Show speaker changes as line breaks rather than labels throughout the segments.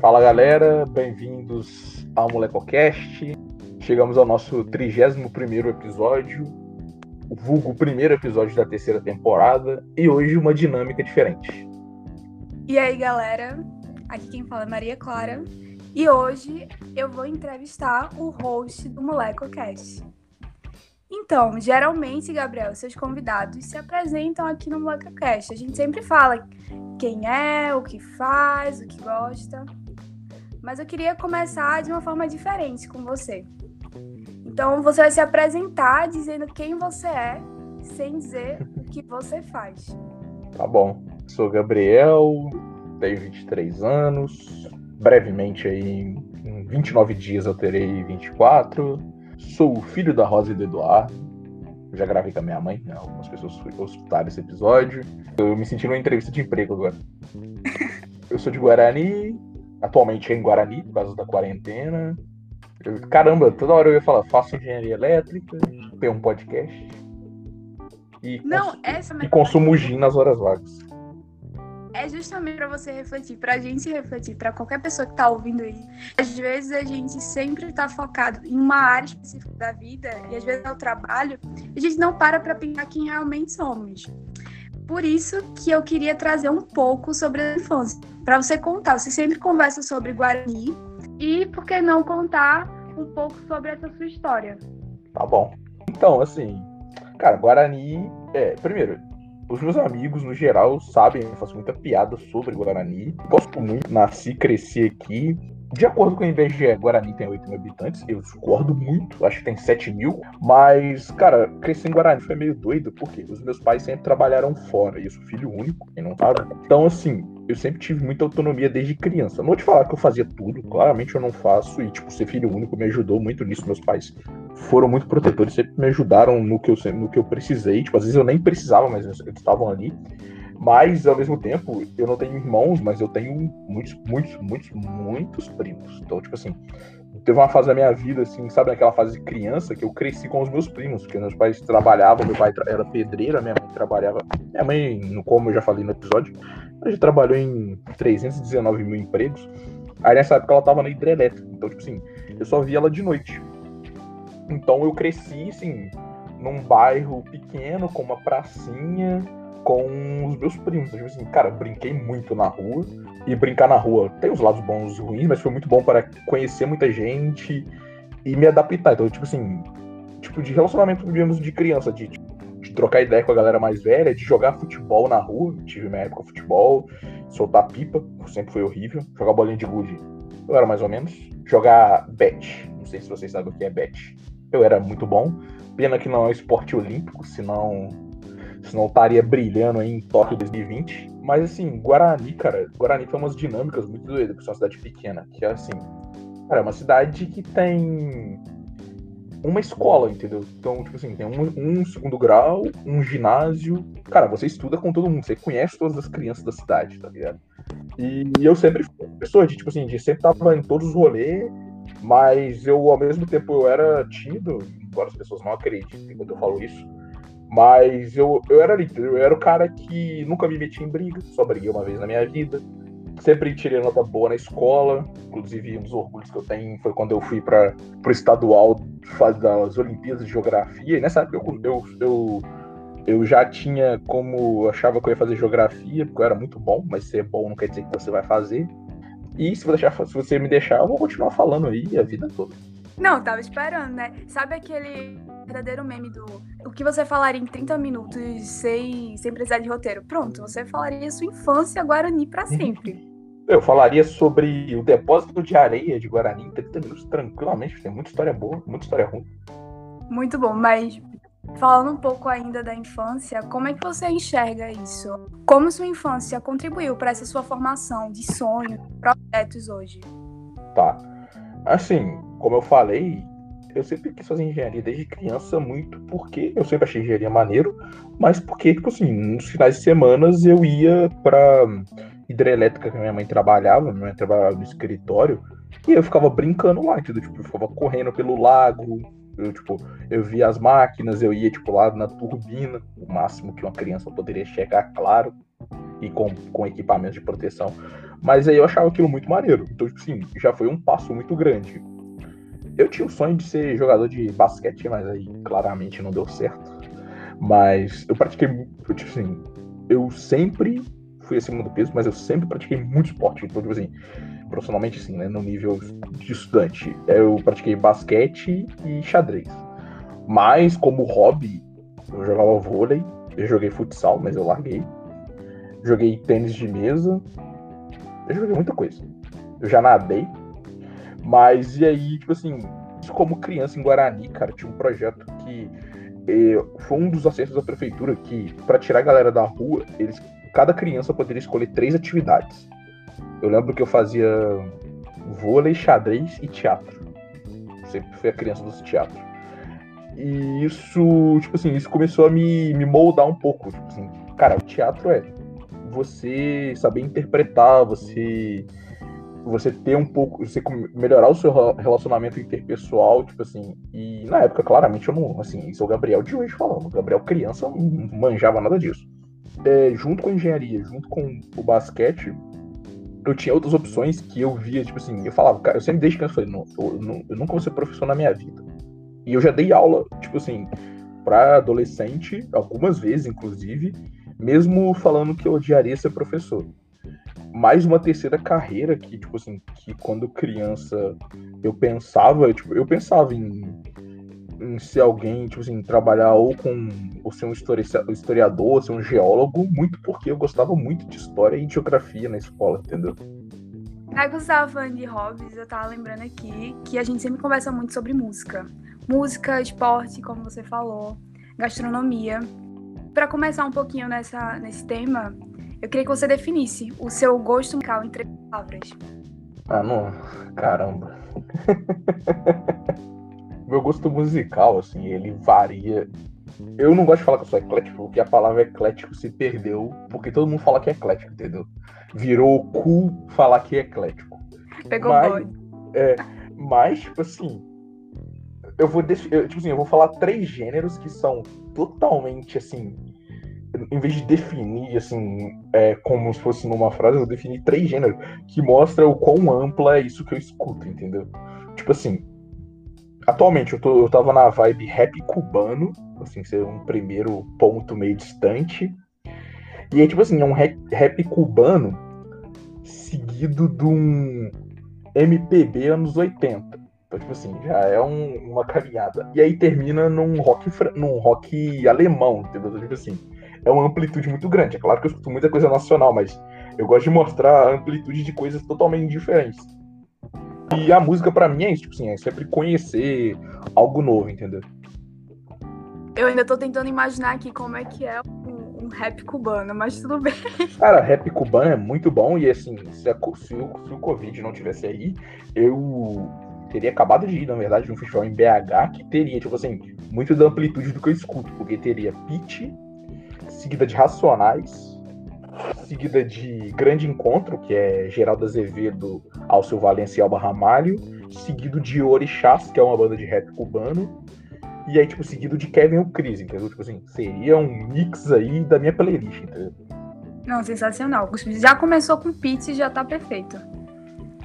Fala galera, bem-vindos ao MolecoCast. Chegamos ao nosso 31 episódio, o vulgo primeiro episódio da terceira temporada, e hoje uma dinâmica diferente.
E aí galera, aqui quem fala é Maria Clara, e hoje eu vou entrevistar o host do MolecoCast. Então, geralmente, Gabriel, seus convidados se apresentam aqui no MolecoCast. A gente sempre fala quem é, o que faz, o que gosta. Mas eu queria começar de uma forma diferente com você. Então, você vai se apresentar dizendo quem você é, sem dizer o que você faz.
Tá bom. Sou Gabriel, tenho 23 anos. Brevemente aí, em 29 dias eu terei 24 Sou o filho da Rosa e do Eduardo. Já gravei com a minha mãe, né? algumas pessoas escutaram esse episódio. Eu me senti numa entrevista de emprego agora. Eu sou de Guarani, atualmente é em Guarani, por causa da quarentena. Eu, caramba, toda hora eu ia falar, faço engenharia elétrica, tenho um podcast. E,
Não, essa
e consumo gin nas horas vagas
é justamente para você refletir, para a gente refletir, para qualquer pessoa que está ouvindo aí. Às vezes a gente sempre está focado em uma área específica da vida e às vezes é o trabalho, e a gente não para para pensar quem realmente somos. Por isso que eu queria trazer um pouco sobre a infância, para você contar. Você sempre conversa sobre Guarani e por que não contar um pouco sobre essa sua história?
Tá bom. Então, assim, cara, Guarani, é, primeiro, os meus amigos, no geral, sabem, eu faço muita piada sobre Guarani. Gosto muito, nasci, cresci aqui. De acordo com o IBGE, Guarani tem 8 mil habitantes. Eu discordo muito, acho que tem 7 mil. Mas, cara, crescer em Guarani foi meio doido, porque os meus pais sempre trabalharam fora. E eu sou filho único, quem não sabe. Então, assim, eu sempre tive muita autonomia desde criança. Não vou te falar que eu fazia tudo, claramente eu não faço. E, tipo, ser filho único me ajudou muito nisso. Meus pais foram muito protetores, sempre me ajudaram no que eu, no que eu precisei. Tipo, às vezes eu nem precisava, mas eles estavam ali. Mas, ao mesmo tempo, eu não tenho irmãos, mas eu tenho muitos, muitos, muitos, muitos primos. Então, tipo assim, teve uma fase da minha vida, assim, sabe, aquela fase de criança, que eu cresci com os meus primos, porque meus pais trabalhavam, meu pai era pedreiro, minha mãe trabalhava. Minha mãe, como eu já falei no episódio, ela já trabalhou em 319 mil empregos. Aí nessa época ela tava na hidrelétrica. Então, tipo assim, eu só via ela de noite. Então eu cresci, assim, num bairro pequeno, com uma pracinha com os meus primos. Tipo assim, cara, brinquei muito na rua. E brincar na rua tem os lados bons e ruins, mas foi muito bom para conhecer muita gente e me adaptar. Então, tipo assim, tipo de relacionamento, digamos, de criança, de, de trocar ideia com a galera mais velha, de jogar futebol na rua. Tive minha época futebol, soltar pipa, sempre foi horrível. Jogar bolinha de gude, eu era mais ou menos. Jogar bet, não sei se vocês sabem o que é bet. Eu era muito bom. Pena que não é esporte olímpico, senão senão estaria brilhando aí em Tóquio 2020. Mas assim, Guarani, cara, Guarani tem umas dinâmicas muito doidas, porque é uma cidade pequena, que é assim, cara, é uma cidade que tem uma escola, entendeu? Então, tipo assim, tem um, um, segundo grau, um ginásio. Cara, você estuda com todo mundo, você conhece todas as crianças da cidade, tá ligado? E, eu sempre fui pessoa de, tipo assim, de sempre tava em todos os rolês, mas eu, ao mesmo tempo, eu era tímido, embora as pessoas não acreditem quando eu falo isso. Mas eu, eu era eu era o cara que nunca me metia em briga, só briguei uma vez na minha vida. Sempre tirei nota boa na escola, inclusive um dos orgulhos que eu tenho foi quando eu fui para o estadual das Olimpíadas de Geografia. E nessa época eu, eu, eu, eu já tinha como. Achava que eu ia fazer geografia, porque eu era muito bom, mas ser bom não quer dizer que você vai fazer. E se, deixar, se você me deixar, eu vou continuar falando aí a vida toda.
Não, tava esperando, né? Sabe aquele verdadeiro meme do o que você falaria em 30 minutos sem, sem precisar de roteiro? Pronto, você falaria sua infância Guarani para uhum. sempre.
Eu falaria sobre o depósito de areia de Guarani em 30 minutos tranquilamente. Tem muita história boa, muita história ruim.
Muito bom, mas falando um pouco ainda da infância, como é que você enxerga isso? Como sua infância contribuiu para essa sua formação de sonhos, projetos hoje?
Tá. Assim, como eu falei, eu sempre quis fazer engenharia desde criança, muito porque eu sempre achei engenharia maneiro, mas porque, tipo assim, nos finais de semanas eu ia pra hidrelétrica que minha mãe trabalhava, minha mãe trabalhava no escritório, e eu ficava brincando lá, entendeu? Tipo, eu ficava correndo pelo lago, eu, tipo, eu via as máquinas, eu ia, tipo, lá na turbina, o máximo que uma criança poderia chegar, claro, e com, com equipamento de proteção. Mas aí eu achava aquilo muito maneiro. Então, tipo assim, já foi um passo muito grande. Eu tinha o sonho de ser jogador de basquete, mas aí claramente não deu certo. Mas eu pratiquei, tipo assim, eu sempre fui acima do peso, mas eu sempre pratiquei muito esporte. Então, tipo assim, profissionalmente, assim, né, no nível de estudante, eu pratiquei basquete e xadrez. Mas, como hobby, eu jogava vôlei, eu joguei futsal, mas eu larguei. Joguei tênis de mesa. Eu joguei muita coisa. Eu já nadei. Mas e aí, tipo assim, como criança em Guarani, cara, tinha um projeto que eh, foi um dos acessos da prefeitura que, para tirar a galera da rua, eles, cada criança poderia escolher três atividades. Eu lembro que eu fazia vôlei, xadrez e teatro. Sempre fui a criança dos teatros. E isso, tipo assim, isso começou a me, me moldar um pouco. Tipo assim, cara, o teatro é você saber interpretar, você você ter um pouco, você melhorar o seu relacionamento interpessoal, tipo assim, e na época, claramente, eu não, assim, isso é o Gabriel de hoje falando, o Gabriel criança não manjava nada disso. É, junto com a engenharia, junto com o basquete, eu tinha outras opções que eu via, tipo assim, eu falava, cara, eu sempre desde criança falei, não, eu, não, eu nunca vou ser professor na minha vida. E eu já dei aula, tipo assim, para adolescente, algumas vezes, inclusive, mesmo falando que eu odiaria ser professor. Mais uma terceira carreira que, tipo assim, que quando criança eu pensava, tipo, eu pensava em, em ser alguém, tipo assim, trabalhar ou com, ou ser um historiador, ou ser um geólogo, muito porque eu gostava muito de história e geografia na escola, entendeu?
Você estava falando de hobbies, eu tava lembrando aqui que a gente sempre conversa muito sobre música música, esporte, como você falou, gastronomia. Para começar um pouquinho nessa, nesse tema, eu queria que você definisse o seu gosto musical em três palavras.
Ah, não. Caramba. Meu gosto musical, assim, ele varia. Eu não gosto de falar que eu sou eclético, porque a palavra eclético se perdeu, porque todo mundo fala que é eclético, entendeu? Virou cool falar que é eclético.
Pegou mas,
é, mas, tipo assim, eu vou eu, tipo assim, eu vou falar três gêneros que são totalmente assim, em vez de definir assim, é, como se fosse numa frase, eu vou definir três gêneros que mostra o quão ampla é isso que eu escuto, entendeu? Tipo assim, atualmente eu, tô, eu tava na vibe rap cubano, assim, ser um primeiro ponto meio distante. E aí, tipo assim, é um rap, rap cubano seguido de um MPB anos 80. Então, tipo assim, já é um, uma caminhada. E aí termina num rock, num rock alemão, entendeu? Então, tipo assim, é uma amplitude muito grande. É claro que eu escuto muita coisa nacional, mas eu gosto de mostrar a amplitude de coisas totalmente diferentes. E a música, para mim, é isso, tipo assim, é sempre conhecer algo novo, entendeu?
Eu ainda tô tentando imaginar aqui como é que é um, um rap cubano, mas tudo bem.
Cara, rap cubano é muito bom e assim, se, a, se, o, se o Covid não tivesse aí, eu teria acabado de ir, na verdade, de um festival em BH que teria, tipo assim, muito da amplitude do que eu escuto, porque teria Pitch, seguida de Racionais, seguida de Grande Encontro, que é Geraldo Azevedo, Alceu Valença e Alba Ramalho, seguido de Orixás, que é uma banda de rap cubano, e aí, tipo, seguido de Kevin o Cris, entendeu? Tipo assim, seria um mix aí da minha playlist, entendeu?
Não, sensacional. Já começou com Pitch e já tá perfeito.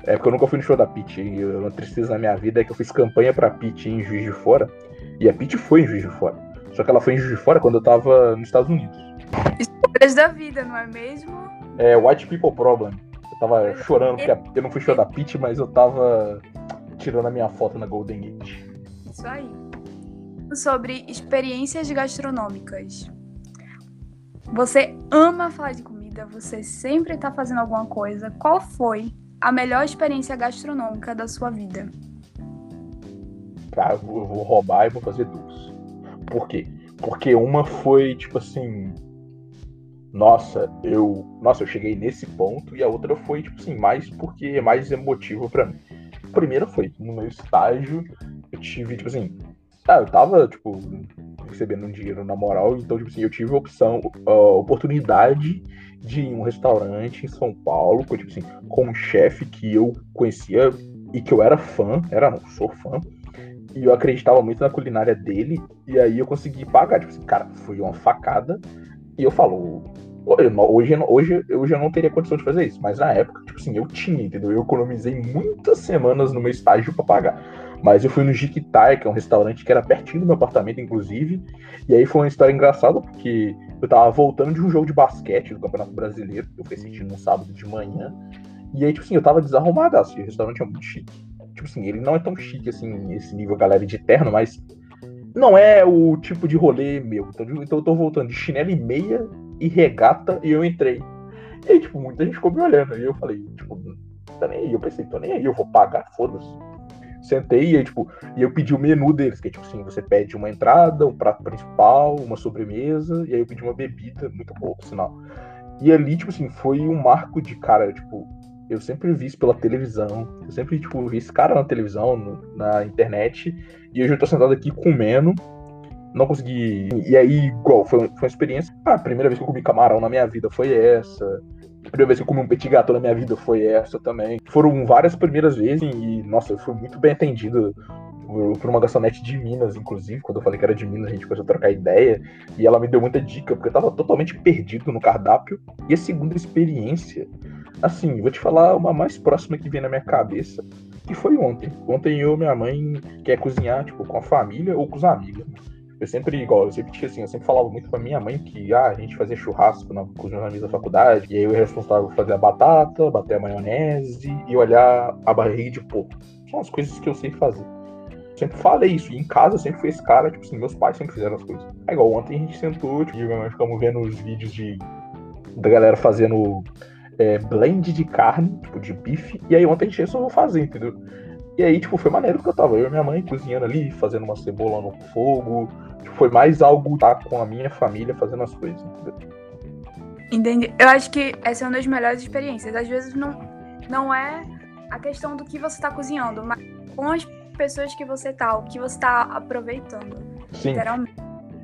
É porque eu nunca fui no show da Pit. E uma tristeza na minha vida é que eu fiz campanha pra Pit em Juiz de Fora. E a Pit foi em Juiz de Fora. Só que ela foi em Juiz de Fora quando eu tava nos Estados Unidos.
Histórias da vida, não é mesmo?
É, White People Problem. Eu tava chorando porque eu não fui show da Pit, mas eu tava tirando a minha foto na Golden Gate.
Isso aí. Sobre experiências gastronômicas. Você ama falar de comida, você sempre tá fazendo alguma coisa. Qual foi a melhor experiência gastronômica da sua vida?
Tá, eu vou roubar e vou fazer duas. Por quê? Porque uma foi tipo assim. Nossa, eu. Nossa, eu cheguei nesse ponto. E a outra foi, tipo assim, mais porque é mais emotivo para mim. A primeira foi no meu estágio, eu tive, tipo assim. Ah, eu tava, tipo, recebendo um dinheiro na moral, então, tipo assim, eu tive a opção, a oportunidade de um restaurante em São Paulo, com, tipo assim, com um chefe que eu conhecia e que eu era fã, era não, sou fã, e eu acreditava muito na culinária dele, e aí eu consegui pagar, tipo assim, cara, foi uma facada, e eu falo, Hoje, hoje, hoje eu não teria condição de fazer isso, mas na época, tipo assim, eu tinha, entendeu? Eu economizei muitas semanas no meu estágio para pagar. Mas eu fui no Jiquitai, que é um restaurante que era pertinho do meu apartamento, inclusive. E aí foi uma história engraçada, porque eu tava voltando de um jogo de basquete do Campeonato Brasileiro, que eu fui assistir num sábado de manhã. E aí, tipo assim, eu tava desarrumado, assim, o restaurante é muito chique. Tipo assim, ele não é tão chique, assim, esse nível galera de terno, mas não é o tipo de rolê meu. Então, então eu tô voltando de chinelo e meia e regata e eu entrei. E aí, tipo, muita gente ficou me olhando. E eu falei, tipo, tá nem aí. Eu pensei, tô nem aí, eu vou pagar, foda-se. Sentei e aí, tipo, e eu pedi o menu deles, que é tipo assim, você pede uma entrada, um prato principal, uma sobremesa, e aí eu pedi uma bebida, muito por sinal. E ali, tipo assim, foi um marco de cara, tipo, eu sempre vi isso pela televisão, eu sempre, tipo, vi esse cara na televisão, no, na internet, e hoje eu tô sentado aqui comendo, não consegui. E aí, igual, foi, foi uma experiência. Ah, a primeira vez que eu comi camarão na minha vida foi essa. A primeira vez que eu comi um petit gâteau na minha vida foi essa também. Foram várias primeiras vezes e, nossa, eu fui muito bem atendido por uma garçonete de Minas, inclusive, quando eu falei que era de Minas, a gente começou a trocar ideia, e ela me deu muita dica, porque eu tava totalmente perdido no cardápio. E a segunda experiência, assim, vou te falar uma mais próxima que vem na minha cabeça, que foi ontem. Ontem eu minha mãe quer cozinhar, tipo, com a família ou com os amigos. Eu sempre, igual, eu sempre tinha assim, eu sempre falava muito pra minha mãe que ah, a gente fazia churrasco na, com os meus amigos da faculdade, e aí eu era responsável por fazer a batata, bater a maionese e olhar a barriga de porco. São as coisas que eu sei fazer. Eu sempre falei isso, e em casa eu sempre fui esse cara, tipo assim, meus pais sempre fizeram as coisas. É igual, ontem a gente sentou, tipo, e minha mãe ficamos vendo os vídeos de da galera fazendo é, blend de carne, tipo, de bife, e aí ontem a gente resolveu fazer, entendeu? E aí, tipo, foi maneiro que eu tava eu e minha mãe cozinhando ali, fazendo uma cebola no fogo. Tipo, foi mais algo tá com a minha família fazendo as coisas, entendeu?
Entendi. Eu acho que essa é uma das melhores experiências. Às vezes não, não é a questão do que você tá cozinhando, mas com as pessoas que você tá, o que você tá aproveitando. Sim. Literalmente.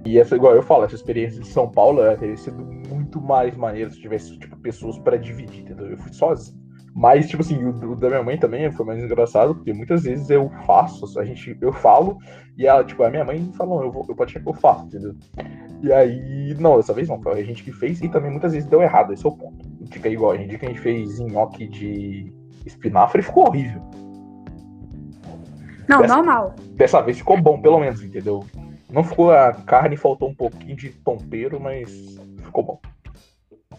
E essa, igual eu falo, essa experiência de São Paulo teria sido muito mais maneiro se tivesse, tipo, pessoas para dividir, entendeu? Eu fui sozinho. Mas, tipo assim, o, da minha mãe também foi mais engraçado, porque muitas vezes eu faço, a gente, eu falo, e ela, tipo, a minha mãe fala, não, eu, vou, eu pode ser que eu faço, entendeu? E aí, não, dessa vez não, foi a gente que fez, e também muitas vezes deu errado, esse é o ponto. Fica igual, a gente que a gente fez nhoque de espinafre ficou horrível.
Não, dessa, normal.
Dessa vez ficou bom, pelo menos, entendeu? Não ficou a carne, faltou um pouquinho de tompeiro, mas ficou bom.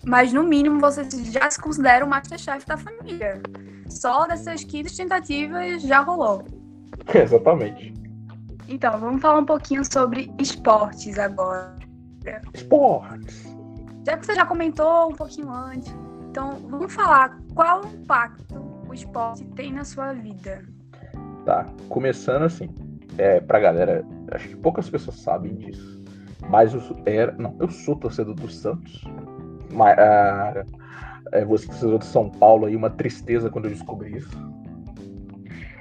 Mas no mínimo você já se considera o Masterchef da família. Só dessas 15 tentativas já rolou.
Exatamente.
Então, vamos falar um pouquinho sobre esportes agora.
Esportes.
Já que você já comentou um pouquinho antes, então vamos falar qual impacto o esporte tem na sua vida.
Tá, começando assim, é, pra galera, acho que poucas pessoas sabem disso, mas eu era, não, eu sou torcedor do Santos, mas, uh, é, você que de São Paulo aí, uma tristeza quando eu descobri isso.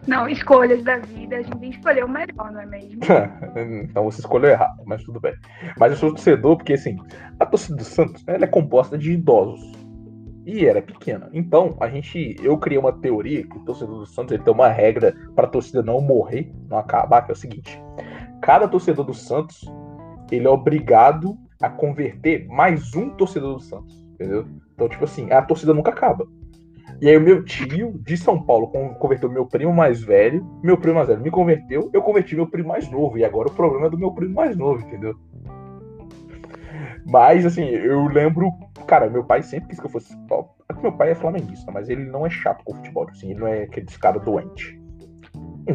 Não, escolhas da vida, a gente escolheu o melhor, não é mesmo?
então você escolheu errado, mas tudo bem. Mas eu sou torcedor porque, assim, a torcida do Santos ela é composta de idosos. E era pequena. Então, a gente. Eu criei uma teoria que o torcedor do Santos ele tem uma regra para a torcida não morrer, não acabar, que é o seguinte: cada torcedor do Santos ele é obrigado a converter mais um torcedor do Santos, entendeu? Então, tipo assim, a torcida nunca acaba. E aí o meu tio de São Paulo converteu meu primo mais velho, meu primo mais velho me converteu, eu converti meu primo mais novo, e agora o problema é do meu primo mais novo, entendeu? Mas, assim, eu lembro, cara, meu pai sempre quis que eu fosse top. É meu pai é flamenguista, mas ele não é chato com futebol, assim, ele não é aquele cara doente.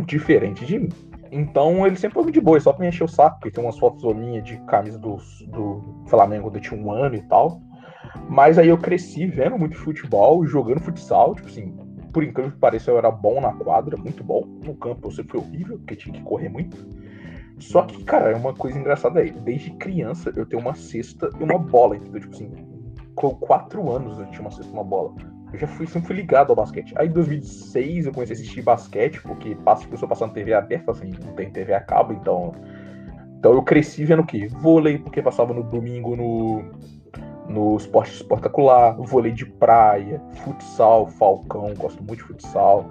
Diferente de mim. Então ele sempre foi de boa, só pra me encher o saco, porque tem umas fotos minhas de camisa do, do Flamengo quando eu tinha um ano e tal. Mas aí eu cresci vendo muito futebol, jogando futsal, tipo assim, por incrível que pareça, eu era bom na quadra, muito bom. No campo eu sempre fui horrível, porque tinha que correr muito. Só que, cara, é uma coisa engraçada aí. Desde criança eu tenho uma cesta e uma bola, entendeu? Tipo assim, com quatro anos eu tinha uma cesta e uma bola eu já fui, sempre fui ligado ao basquete. Aí em 2006 eu comecei a assistir basquete, porque passa, começou passando TV aberta, assim, não tem TV a cabo, então. Então eu cresci vendo o quê? Vôlei, porque passava no domingo no, no esporte espetacular, vôlei de praia, futsal, falcão, gosto muito de futsal.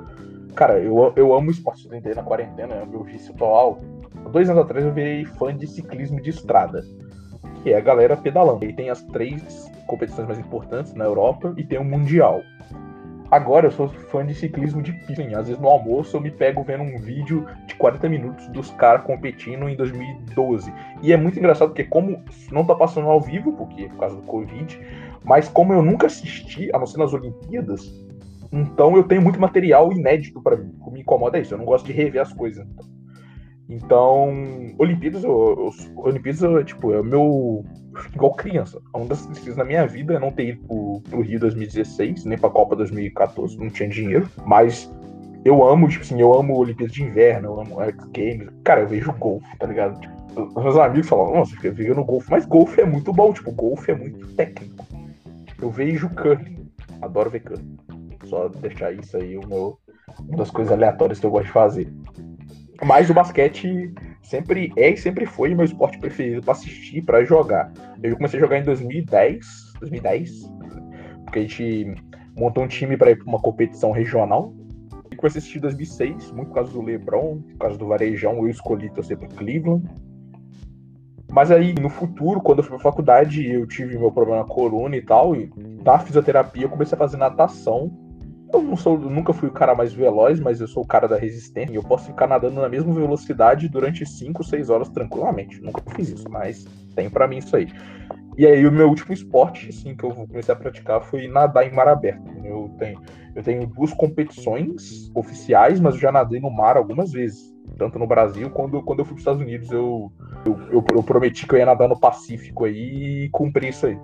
Cara, eu, eu amo esporte, eu na quarentena, é o meu vício atual. Dois anos atrás eu virei fã de ciclismo de estrada. que é a galera pedalando. E tem as três competições mais importantes na Europa e tem o Mundial. Agora eu sou fã de ciclismo de pista. Às vezes no almoço eu me pego vendo um vídeo de 40 minutos dos caras competindo em 2012. E é muito engraçado porque como não tá passando ao vivo, porque é por causa do Covid, mas como eu nunca assisti, a não ser nas Olimpíadas, então eu tenho muito material inédito para mim. O que me incomoda é isso, eu não gosto de rever as coisas. Então, Olimpíadas, eu, eu, Olimpíadas, tipo, é o meu. Igual criança. Uma das tristezas na minha vida é não ter ido pro, pro Rio 2016, nem pra Copa 2014, não tinha dinheiro. Mas eu amo, tipo assim, eu amo Olimpíadas de Inverno, eu amo X Games. Cara, eu vejo golfe, tá ligado? Tipo, meus amigos falam, nossa, fica no golfe, mas golfe é muito bom, tipo, golfe é muito técnico. Eu vejo curling, adoro ver curling. Só deixar isso aí uma das coisas aleatórias que eu gosto de fazer. Mas o basquete sempre é e sempre foi o meu esporte preferido para assistir, para jogar. Eu comecei a jogar em 2010, 2010, porque a gente montou um time para ir para uma competição regional. E comecei a assistir em 2006, muito por causa do LeBron, por causa do Varejão, eu escolhi torcer para Cleveland. Mas aí, no futuro, quando eu fui pra faculdade, eu tive meu problema na coluna e tal, e na fisioterapia eu comecei a fazer natação eu não sou, nunca fui o cara mais veloz, mas eu sou o cara da resistência. E eu posso ficar nadando na mesma velocidade durante 5, 6 horas tranquilamente. Nunca fiz isso, mas tem para mim isso aí. E aí o meu último esporte, assim, que eu comecei a praticar foi nadar em mar aberto. Eu tenho, eu tenho duas competições oficiais, mas eu já nadei no mar algumas vezes. Tanto no Brasil, quando, quando eu fui para os Estados Unidos, eu, eu, eu, eu prometi que eu ia nadar no Pacífico aí e cumpri isso aí.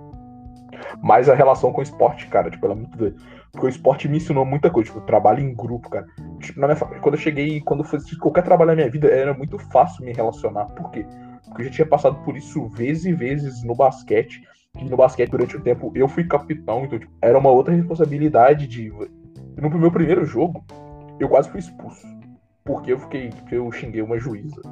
Mas a relação com o esporte, cara, tipo, ela é muito doida. Porque o esporte me ensinou muita coisa, tipo, trabalho em grupo, cara. Tipo, na minha, quando eu cheguei, quando eu fiz qualquer trabalho na minha vida, era muito fácil me relacionar. Por quê? Porque eu já tinha passado por isso vezes e vezes no basquete. E no basquete, durante o tempo, eu fui capitão, então tipo, era uma outra responsabilidade de. No meu primeiro jogo, eu quase fui expulso. Porque eu fiquei. Porque eu xinguei uma juíza.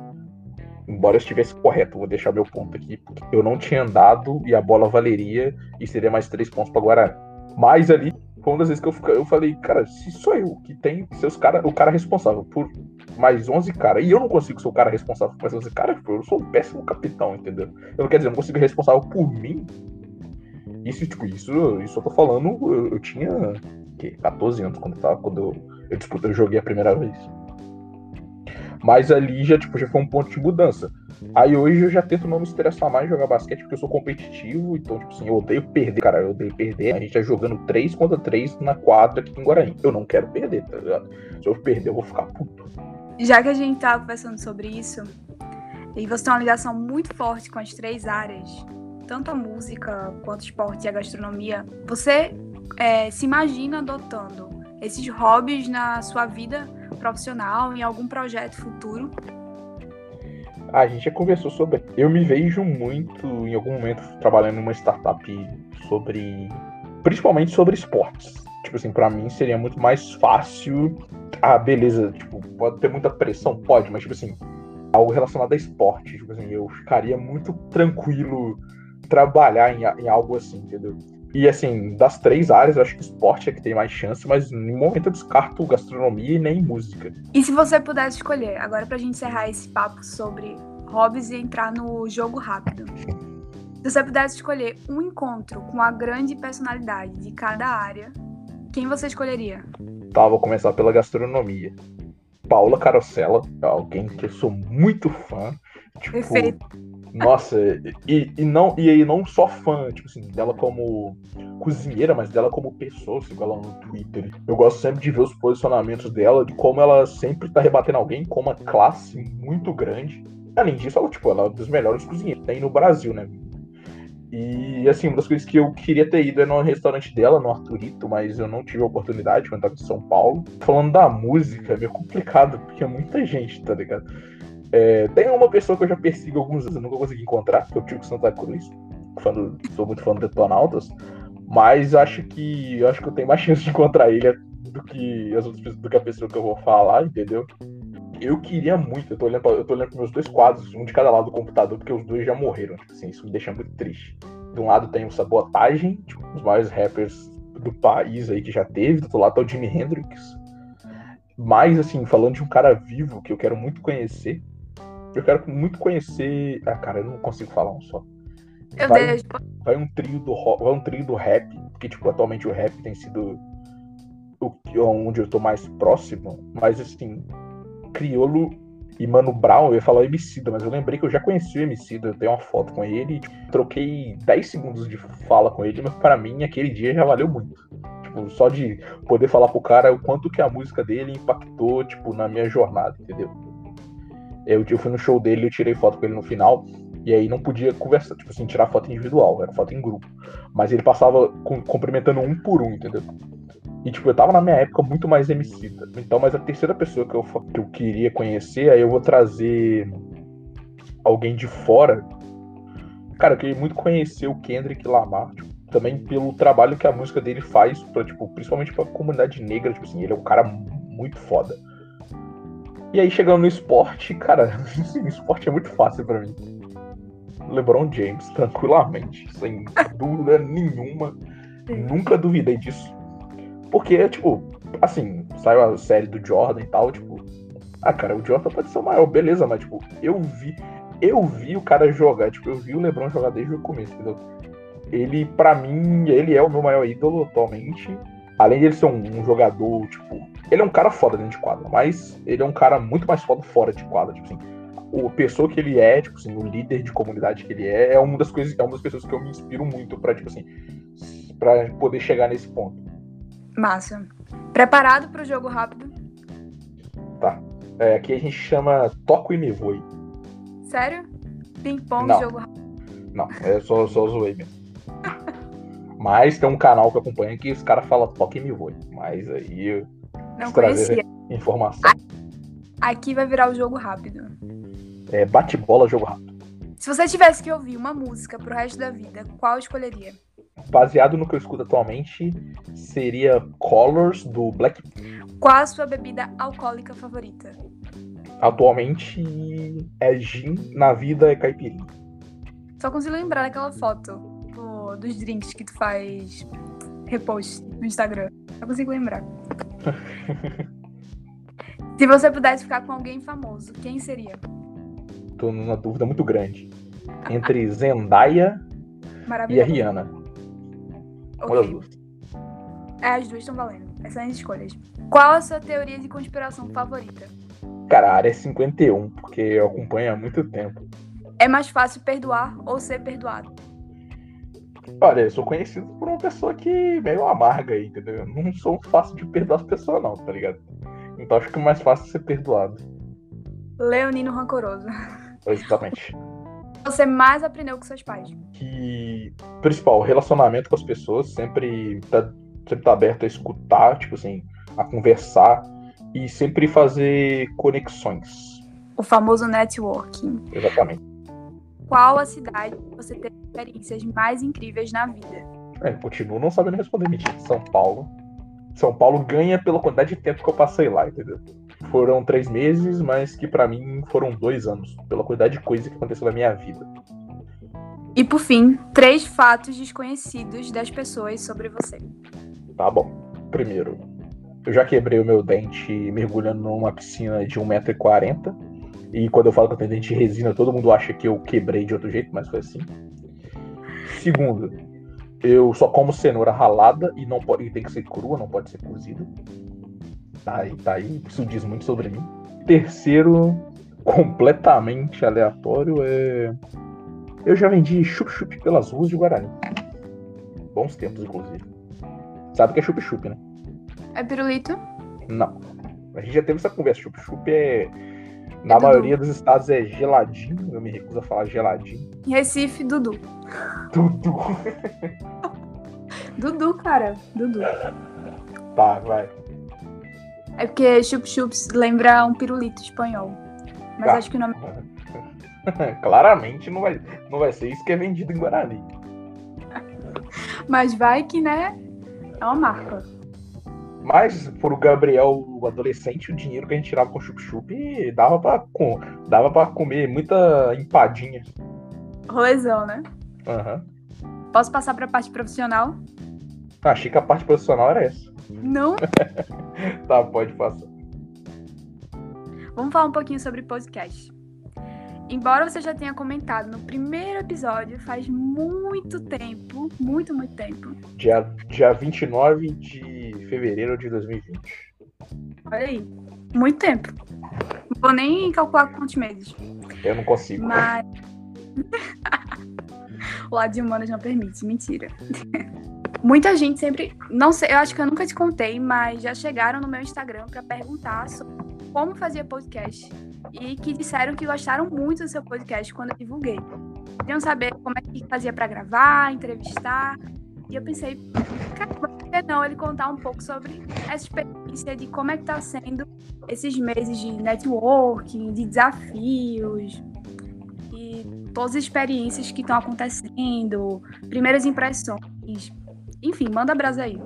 Embora eu estivesse correto, vou deixar meu ponto aqui, porque eu não tinha andado e a bola valeria e seria mais três pontos para Guarani. Mas ali foi uma das vezes que eu, eu falei, cara, se sou eu que tem seus cara, o cara responsável por mais 11 caras, e eu não consigo ser o cara responsável por mais 11 caras, eu sou um péssimo capitão, entendeu? Eu não quero dizer, eu não consigo ser responsável por mim. Isso, tipo, isso, isso eu tô falando, eu, eu tinha que, 14 anos quando, tava, quando eu, eu, disputei, eu joguei a primeira vez. Mas ali já, tipo, já foi um ponto de mudança. Aí hoje eu já tento não me estressar mais jogar basquete, porque eu sou competitivo, então, tipo assim, eu odeio perder, cara. Eu odeio perder. A gente tá jogando 3 contra 3 na quadra aqui em Guarani. Eu não quero perder, tá ligado? Se eu perder, eu vou ficar puto.
Já que a gente tá conversando sobre isso, e você tem uma ligação muito forte com as três áreas, tanto a música quanto o esporte e a gastronomia, você é, se imagina adotando esses hobbies na sua vida profissional, em algum projeto futuro?
A gente já conversou sobre. Eu me vejo muito, em algum momento, trabalhando numa startup sobre. Principalmente sobre esportes. Tipo assim, pra mim seria muito mais fácil. Ah, beleza, tipo, pode ter muita pressão? Pode, mas tipo assim, algo relacionado a esporte. Tipo assim, eu ficaria muito tranquilo trabalhar em, em algo assim, entendeu? E assim, das três áreas, eu acho que esporte é que tem mais chance, mas no momento eu descarto gastronomia e nem música.
E se você pudesse escolher, agora pra gente encerrar esse papo sobre hobbies e entrar no jogo rápido. Se você pudesse escolher um encontro com a grande personalidade de cada área, quem você escolheria?
Tá, vou começar pela gastronomia. Paula Carosella, alguém que eu sou muito fã. Tipo, Perfeito nossa, e, e, não, e aí não só fã, tipo assim, dela como cozinheira, mas dela como pessoa, sigo ela no Twitter. Eu gosto sempre de ver os posicionamentos dela, de como ela sempre tá rebatendo alguém com uma classe muito grande. Além disso, ela, tipo, ela é uma das melhores cozinheiras tem no Brasil, né? E assim, uma das coisas que eu queria ter ido é no restaurante dela, no Arturito, mas eu não tive a oportunidade quando tava em São Paulo. Falando da música, é meio complicado, porque é muita gente, tá ligado? É, tem uma pessoa que eu já persigo alguns anos, eu nunca consegui encontrar, que é o Tico Santa Cruz. Fã sou muito fã do Detonautas. Mas acho que acho que eu tenho mais chance de encontrar ele do que as outras do que a pessoa que eu vou falar, entendeu? Eu queria muito, eu tô olhando, eu tô olhando meus dois quadros, um de cada lado do computador, porque os dois já morreram. Tipo assim, isso me deixa muito triste. De um lado tem o Sabotagem, tipo, os maiores rappers do país aí que já teve, do outro lado tá o Jimi Hendrix. Mas, assim, falando de um cara vivo que eu quero muito conhecer, eu quero muito conhecer. Ah, cara, eu não consigo falar um só.
Eu
vai,
deixo.
vai um trio do ro- vai um trio do rap, porque tipo, atualmente o rap tem sido o onde eu tô mais próximo, mas assim, Criolo e Mano Brown, eu ia falar Emicida, mas eu lembrei que eu já conheci o Emicida, eu tenho uma foto com ele, tipo, troquei 10 segundos de fala com ele, mas pra mim aquele dia já valeu muito. Tipo, só de poder falar pro cara o quanto que a música dele impactou, tipo, na minha jornada, entendeu? Eu, eu fui no show dele, eu tirei foto com ele no final, e aí não podia conversar, tipo assim, tirar foto individual, era foto em grupo. Mas ele passava com- cumprimentando um por um, entendeu? E tipo, eu tava na minha época muito mais MC. Então, mas a terceira pessoa que eu, que eu queria conhecer, aí eu vou trazer alguém de fora. Cara, eu queria muito conhecer o Kendrick Lamar, tipo, também pelo trabalho que a música dele faz, pra, tipo, principalmente pra comunidade negra, tipo assim, ele é um cara muito foda. E aí chegando no esporte, cara, o esporte é muito fácil pra mim. LeBron James, tranquilamente, sem dúvida nenhuma. Nunca duvidei disso. Porque, tipo, assim, saiu a série do Jordan e tal, tipo, ah, cara, o Jordan pode ser o maior, beleza, mas, tipo, eu vi, eu vi o cara jogar, tipo, eu vi o LeBron jogar desde o começo, entendeu? Ele, pra mim, ele é o meu maior ídolo atualmente. Além de ele ser um, um jogador, tipo, ele é um cara foda dentro de quadra, mas ele é um cara muito mais foda fora de quadra, tipo assim. O pessoa que ele é, tipo assim, o líder de comunidade que ele é, é uma das coisas, é uma das pessoas que eu me inspiro muito pra, tipo assim, pra poder chegar nesse ponto.
Massa. Preparado pro jogo rápido?
É, aqui a gente chama Toco e Me Voe.
Sério? Ping-pong,
Não.
jogo rápido.
Não, é só, só zoei mesmo. Mas tem um canal que acompanha que os caras falam Toque e Me Voe. Mas aí,
Não
Trazer.
conhecia.
informação.
Aqui vai virar o jogo rápido.
É bate-bola, jogo rápido.
Se você tivesse que ouvir uma música pro resto da vida, qual escolheria?
Baseado no que eu escuto atualmente, seria Colors, do Black
Qual a sua bebida alcoólica favorita?
Atualmente é gin, na vida é caipirinha.
Só consigo lembrar daquela foto do- dos drinks que tu faz repost no Instagram. Só consigo lembrar. Se você pudesse ficar com alguém famoso, quem seria?
Tô numa dúvida muito grande. Entre Zendaya e a. Rihanna. Uma das duas.
É, as duas estão valendo. Excelentes escolhas. Qual a sua teoria de conspiração favorita?
Cara, a área é 51, porque eu acompanho há muito tempo.
É mais fácil perdoar ou ser perdoado?
Olha, eu sou conhecido por uma pessoa que meio amarga aí, entendeu? Eu não sou fácil de perdoar as pessoas, não, tá ligado? Então acho que é mais fácil ser perdoado.
Leonino rancoroso.
Exatamente.
Você mais aprendeu com seus pais?
Que, principal, o relacionamento com as pessoas sempre tá, sempre tá aberto a escutar, tipo assim, a conversar e sempre fazer conexões.
O famoso networking.
Exatamente.
Qual a cidade que você teve experiências mais incríveis na vida?
É, continuo não sabendo responder mentira. São Paulo. São Paulo ganha pela quantidade de tempo que eu passei lá, entendeu? Foram três meses, mas que pra mim foram dois anos, pela quantidade de coisa que aconteceu na minha vida.
E por fim, três fatos desconhecidos das pessoas sobre você.
Tá bom. Primeiro, eu já quebrei o meu dente mergulhando numa piscina de 1,40m. E quando eu falo que eu tenho dente de resina, todo mundo acha que eu quebrei de outro jeito, mas foi assim. Segundo, eu só como cenoura ralada e não pode, e tem que ser crua, não pode ser cozida. Tá aí, tá aí. Isso diz muito sobre mim. Terceiro, completamente aleatório, é. Eu já vendi chup-chup pelas ruas de Guarani. Bons tempos, inclusive. Sabe o que é chup-chup, né?
É pirulito?
Não. A gente já teve essa conversa. Chup-chup é. Na
Dudu.
maioria dos estados é geladinho. Eu me recuso a falar geladinho.
Recife, Dudu.
Tudo.
Dudu, cara. Dudu.
Tá, vai.
É porque chup-chups lembra um pirulito espanhol. Mas
Tá.
acho que o nome.
Claramente não vai, não vai ser isso que é vendido em Guarani.
Mas vai que, né? É uma marca.
Mas, por o Gabriel, o adolescente, o dinheiro que a gente tirava com chup-chup dava pra, com, dava pra comer muita empadinha.
Rolezão, né?
Aham.
Posso passar pra parte profissional?
Achei que a parte profissional era essa.
Não?
Tá, pode passar.
Vamos falar um pouquinho sobre podcast. embora você já tenha comentado no primeiro episódio, faz muito tempo, muito, muito tempo.
Dia, dia 29 de fevereiro de 2020.
Olha aí, muito tempo. Não vou nem calcular quantos meses.
Eu não consigo.
Mas. o lado de humanas não permite, mentira. Muita gente sempre, não sei, eu acho que eu nunca te contei, mas já chegaram no meu Instagram para perguntar sobre como fazia podcast e que disseram que gostaram muito do seu podcast quando eu divulguei. Queriam saber como é que fazia para gravar, entrevistar. E eu pensei, cara, por que não ele contar um pouco sobre essa experiência de como é que tá sendo esses meses de networking, de desafios todas as experiências que estão acontecendo, primeiras impressões. Enfim, manda brasa aí.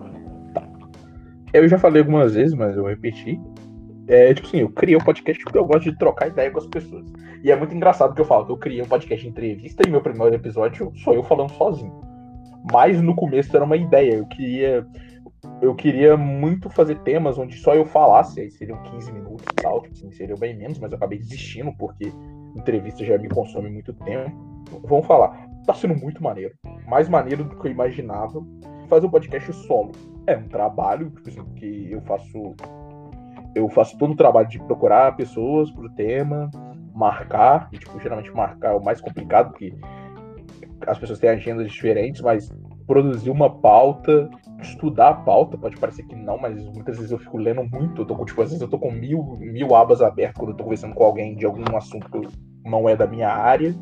Eu já falei algumas vezes, mas eu vou repetir. É, tipo assim, eu criei um podcast porque eu gosto de trocar ideia com as pessoas. E é muito engraçado que eu falo que eu criei um podcast de entrevista e meu primeiro episódio sou eu falando sozinho. Mas no começo era uma ideia. Eu queria. Eu queria muito fazer temas onde só eu falasse, aí seriam 15 minutos e tal, assim, seriam bem menos, mas eu acabei desistindo porque entrevista já me consome muito tempo. Vamos falar, tá sendo muito maneiro. Mais maneiro do que eu imaginava. Fazer um podcast solo. É um trabalho, tipo assim, que eu faço eu faço todo o trabalho de procurar pessoas pro tema, marcar, e, tipo, geralmente marcar é o mais complicado, porque as pessoas têm agendas diferentes, mas produzir uma pauta, estudar a pauta, pode parecer que não, mas muitas vezes eu fico lendo muito, eu tô com, tipo, às vezes eu tô com mil, mil abas abertas quando eu tô conversando com alguém de algum assunto que não é da minha área.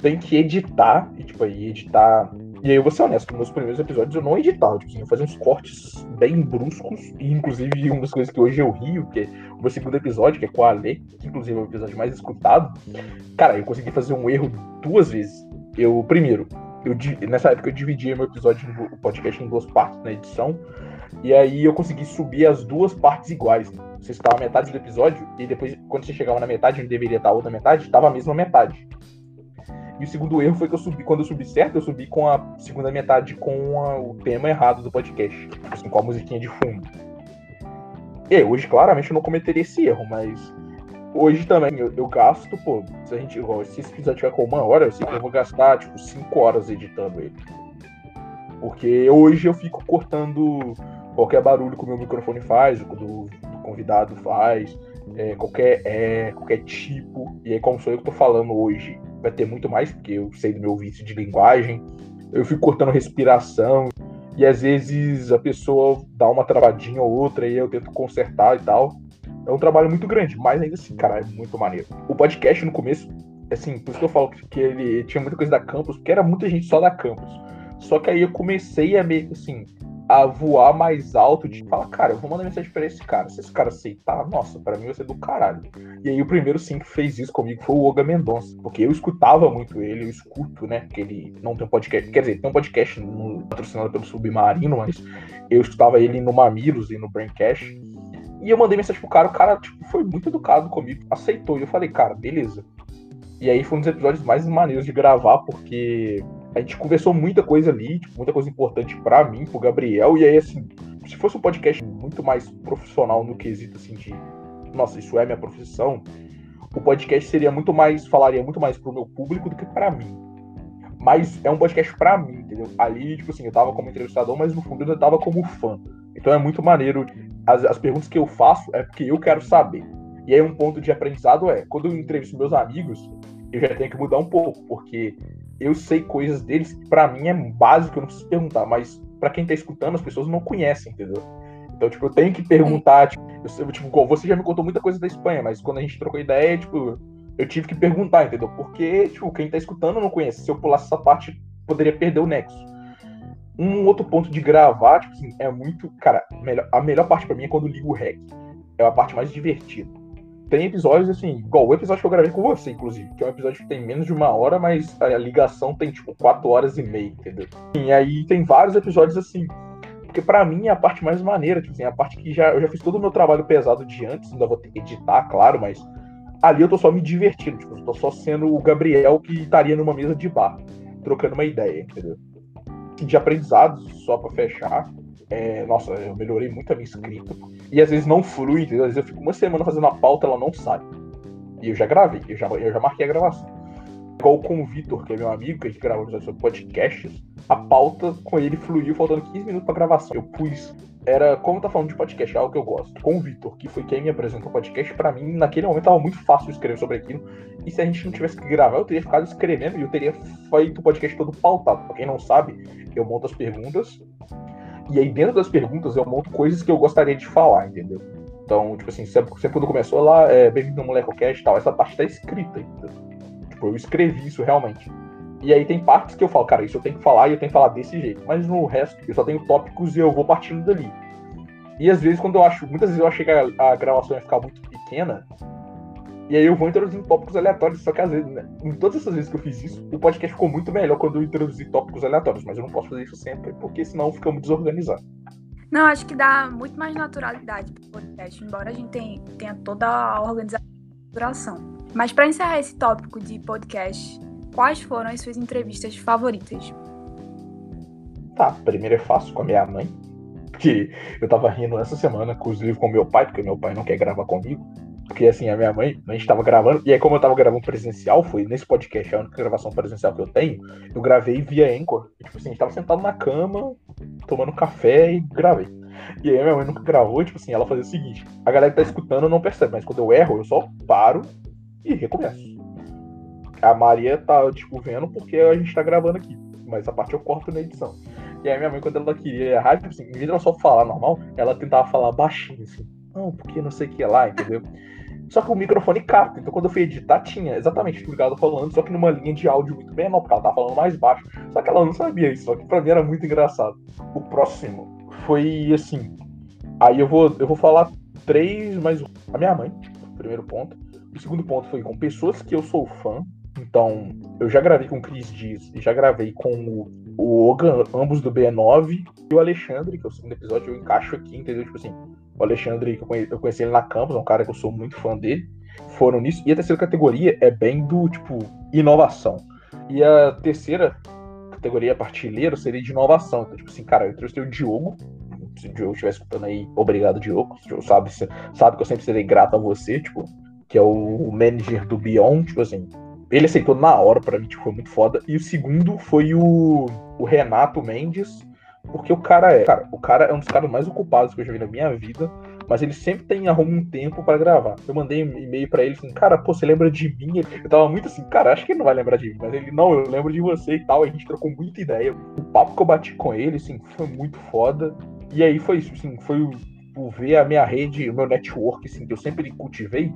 Tem que editar, e tipo, aí editar e aí eu vou ser honesto, nos meus primeiros episódios eu não editava, tipo assim, eu fazia uns cortes bem bruscos, e inclusive uma das coisas que hoje eu rio, que é o meu segundo episódio, que é com a Ale, que inclusive é o episódio mais escutado, cara, eu consegui fazer um erro duas vezes. Eu, primeiro, eu, nessa época eu dividia meu episódio, o podcast em duas partes na edição, e aí eu consegui subir as duas partes iguais. Você estava metade do episódio, e depois, quando você chegava na metade, onde deveria estar a outra metade, estava a mesma metade. E o segundo erro foi que eu subi, quando eu subi certo, eu subi com a segunda metade com a, o tema errado do podcast. Assim, com a musiquinha de fundo. E hoje, claramente, eu não cometeria esse erro, mas hoje também eu, eu gasto, pô, se a gente, se esse episódio tiver com uma hora, eu sei que eu vou gastar, tipo, cinco horas editando ele. Porque hoje eu fico cortando qualquer barulho que o meu microfone faz, o que o convidado faz, é, qualquer, é, qualquer tipo. E aí, como sou eu que tô falando hoje, vai ter muito mais, porque eu sei do meu vício de linguagem. Eu fico cortando respiração. E às vezes a pessoa dá uma travadinha ou outra e eu tento consertar e tal. É um trabalho muito grande, mas ainda assim, cara, é muito maneiro. O podcast no começo, assim, por isso que eu falo que ele tinha muita coisa da campus, porque era muita gente só da campus. Só que aí eu comecei a meio assim, a voar mais alto de falar, cara, eu vou mandar mensagem pra esse cara. Se esse cara aceitar, nossa, para mim vai ser do caralho. E aí o primeiro sim que fez isso comigo foi o Oga Mendonça. Porque eu escutava muito ele, eu escuto, né? Que ele não tem um podcast. Quer dizer, tem um podcast no, patrocinado pelo Submarino, mas eu escutava ele no Mamilos e no Braincast. E eu mandei mensagem pro cara, o cara tipo, foi muito educado comigo, aceitou. E eu falei, cara, beleza. E aí foi um dos episódios mais maneiros de gravar, porque a gente conversou muita coisa ali, tipo, muita coisa importante para mim, pro Gabriel, e aí, assim, se fosse um podcast muito mais profissional no quesito, assim, de, nossa, isso é minha profissão, o podcast seria muito mais, falaria muito mais pro meu público do que para mim. Mas é um podcast para mim, entendeu? Ali, tipo assim, eu tava como entrevistador, mas no fundo eu tava como fã. Então é muito maneiro. As, as perguntas que eu faço é porque eu quero saber. E aí um ponto de aprendizado é, quando eu entrevisto meus amigos, eu já tenho que mudar um pouco, porque eu sei coisas deles que pra mim é básico, eu não preciso perguntar, mas para quem tá escutando, as pessoas não conhecem, entendeu? Então, tipo, eu tenho que perguntar, tipo, eu, tipo, você já me contou muita coisa da Espanha, mas quando a gente trocou ideia, tipo, eu tive que perguntar, entendeu? Porque, tipo, quem tá escutando não conhece. Se eu pulasse essa parte, poderia perder o nexo. Um outro ponto de gravar, tipo assim, é muito. Cara, melhor, a melhor parte para mim é quando ligo o rec. É a parte mais divertida tem episódios assim, igual o episódio que eu gravei com você, inclusive, que é um episódio que tem menos de uma hora, mas a ligação tem tipo quatro horas e meia, entendeu? E aí tem vários episódios assim. Porque para mim é a parte mais maneira, tipo assim, a parte que já, eu já fiz todo o meu trabalho pesado de antes, ainda vou ter que editar, claro, mas ali eu tô só me divertindo, tipo, eu tô só sendo o Gabriel que estaria numa mesa de bar, trocando uma ideia, entendeu? De aprendizados, só para fechar, é, nossa, eu melhorei muito a minha escrita. E às vezes não flui, entendeu? Às vezes eu fico uma semana fazendo a pauta ela não sai. E eu já gravei, eu já, eu já marquei a gravação. Igual com o Vitor, que é meu amigo, que a gente gravou sobre podcasts, a pauta com ele fluiu faltando 15 minutos pra gravação. Eu pus. Era, como tá falando de podcast, é algo que eu gosto. Com o Vitor, que foi quem me apresentou o podcast, pra mim, naquele momento tava muito fácil escrever sobre aquilo. E se a gente não tivesse que gravar, eu teria ficado escrevendo e eu teria feito o podcast todo pautado. Pra quem não sabe, eu monto as perguntas. E aí, dentro das perguntas, eu monto coisas que eu gostaria de falar, entendeu? Então, tipo assim, sempre, sempre quando começou lá, é, bem-vindo ao MolecoCast e tal, essa parte tá escrita, entendeu? Tipo, eu escrevi isso realmente. E aí tem partes que eu falo, cara, isso eu tenho que falar e eu tenho que falar desse jeito. Mas no resto, eu só tenho tópicos e eu vou partindo dali. E às vezes, quando eu acho. Muitas vezes eu achei que a, a gravação ia ficar muito pequena. E aí eu vou introduzindo tópicos aleatórios. Só que às vezes, né, em todas essas vezes que eu fiz isso, o podcast ficou muito melhor quando eu introduzi tópicos aleatórios. Mas eu não posso fazer isso sempre, porque senão fica muito desorganizado.
Não, acho que dá muito mais naturalidade pro podcast, embora a gente tenha, tenha toda a organização. Mas para encerrar esse tópico de podcast, quais foram as suas entrevistas favoritas?
Tá, primeiro é fácil com a minha mãe, que eu tava rindo essa semana, inclusive com meu pai, porque meu pai não quer gravar comigo. Porque assim, a minha mãe, a gente tava gravando, e aí como eu tava gravando presencial, foi nesse podcast, a única gravação presencial que eu tenho, eu gravei via Anchor. E, tipo assim, a gente tava sentado na cama, tomando café e gravei. E aí minha mãe nunca gravou, tipo assim, ela fazia o seguinte, a galera que tá escutando não percebe, mas quando eu erro, eu só paro e recomeço. A Maria tá, tipo, vendo porque a gente tá gravando aqui. Mas essa parte eu corto na edição. E aí minha mãe, quando ela queria errar, tipo assim, em vez de ela só falar normal, ela tentava falar baixinho, assim. Não, porque não sei o que lá, entendeu? Só que o microfone capta. Então quando eu fui editar, tinha exatamente o que ela falando, só que numa linha de áudio muito menor, porque ela tava falando mais baixo. Só que ela não sabia isso, só que pra mim era muito engraçado. O próximo foi assim. Aí eu vou, eu vou falar três, mais a minha mãe, primeiro ponto. O segundo ponto foi com pessoas que eu sou fã. Então, eu já gravei com o Chris Dias e já gravei com o, o Ogan, ambos do B9, e o Alexandre, que é o segundo episódio, eu encaixo aqui, entendeu? Tipo assim, o Alexandre, que eu conheci, eu conheci ele na Campus, é um cara que eu sou muito fã dele. Foram nisso. E a terceira categoria é bem do, tipo, inovação. E a terceira categoria, partilheiro, seria de inovação. Então, tipo assim, cara, eu trouxe o Diogo. Se o Diogo estiver escutando aí, obrigado, Diogo. O Diogo sabe, sabe que eu sempre serei grato a você, tipo que é o manager do Beyond, tipo assim, ele aceitou na hora, para mim, tipo, foi muito foda. E o segundo foi o, o Renato Mendes, porque o cara é, cara, o cara é um dos caras mais ocupados que eu já vi na minha vida, mas ele sempre tem arruma um tempo para gravar. Eu mandei um e-mail para ele assim, cara, pô, você lembra de mim? Eu tava muito assim, cara, acho que ele não vai lembrar de mim, mas ele, não, eu lembro de você e tal. A gente trocou muita ideia. O papo que eu bati com ele, assim, foi muito foda. E aí foi isso, assim, foi o, o ver a minha rede, o meu network, assim, que eu sempre cultivei,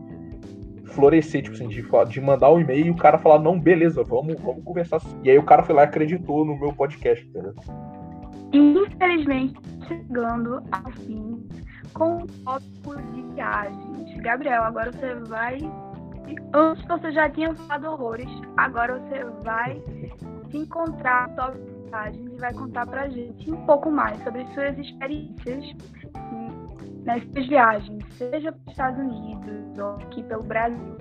florescer, tipo assim, de, de mandar um e-mail e o cara falar, não, beleza, vamos, vamos conversar. E aí o cara foi lá e acreditou no meu podcast, entendeu?
Infelizmente, chegando ao fim com o tópico de viagens. Gabriel, agora você vai. Antes você já tinha falado horrores, agora você vai se encontrar no tópico de viagens e vai contar pra gente um pouco mais sobre suas experiências nessas viagens, seja para os Estados Unidos ou aqui pelo Brasil.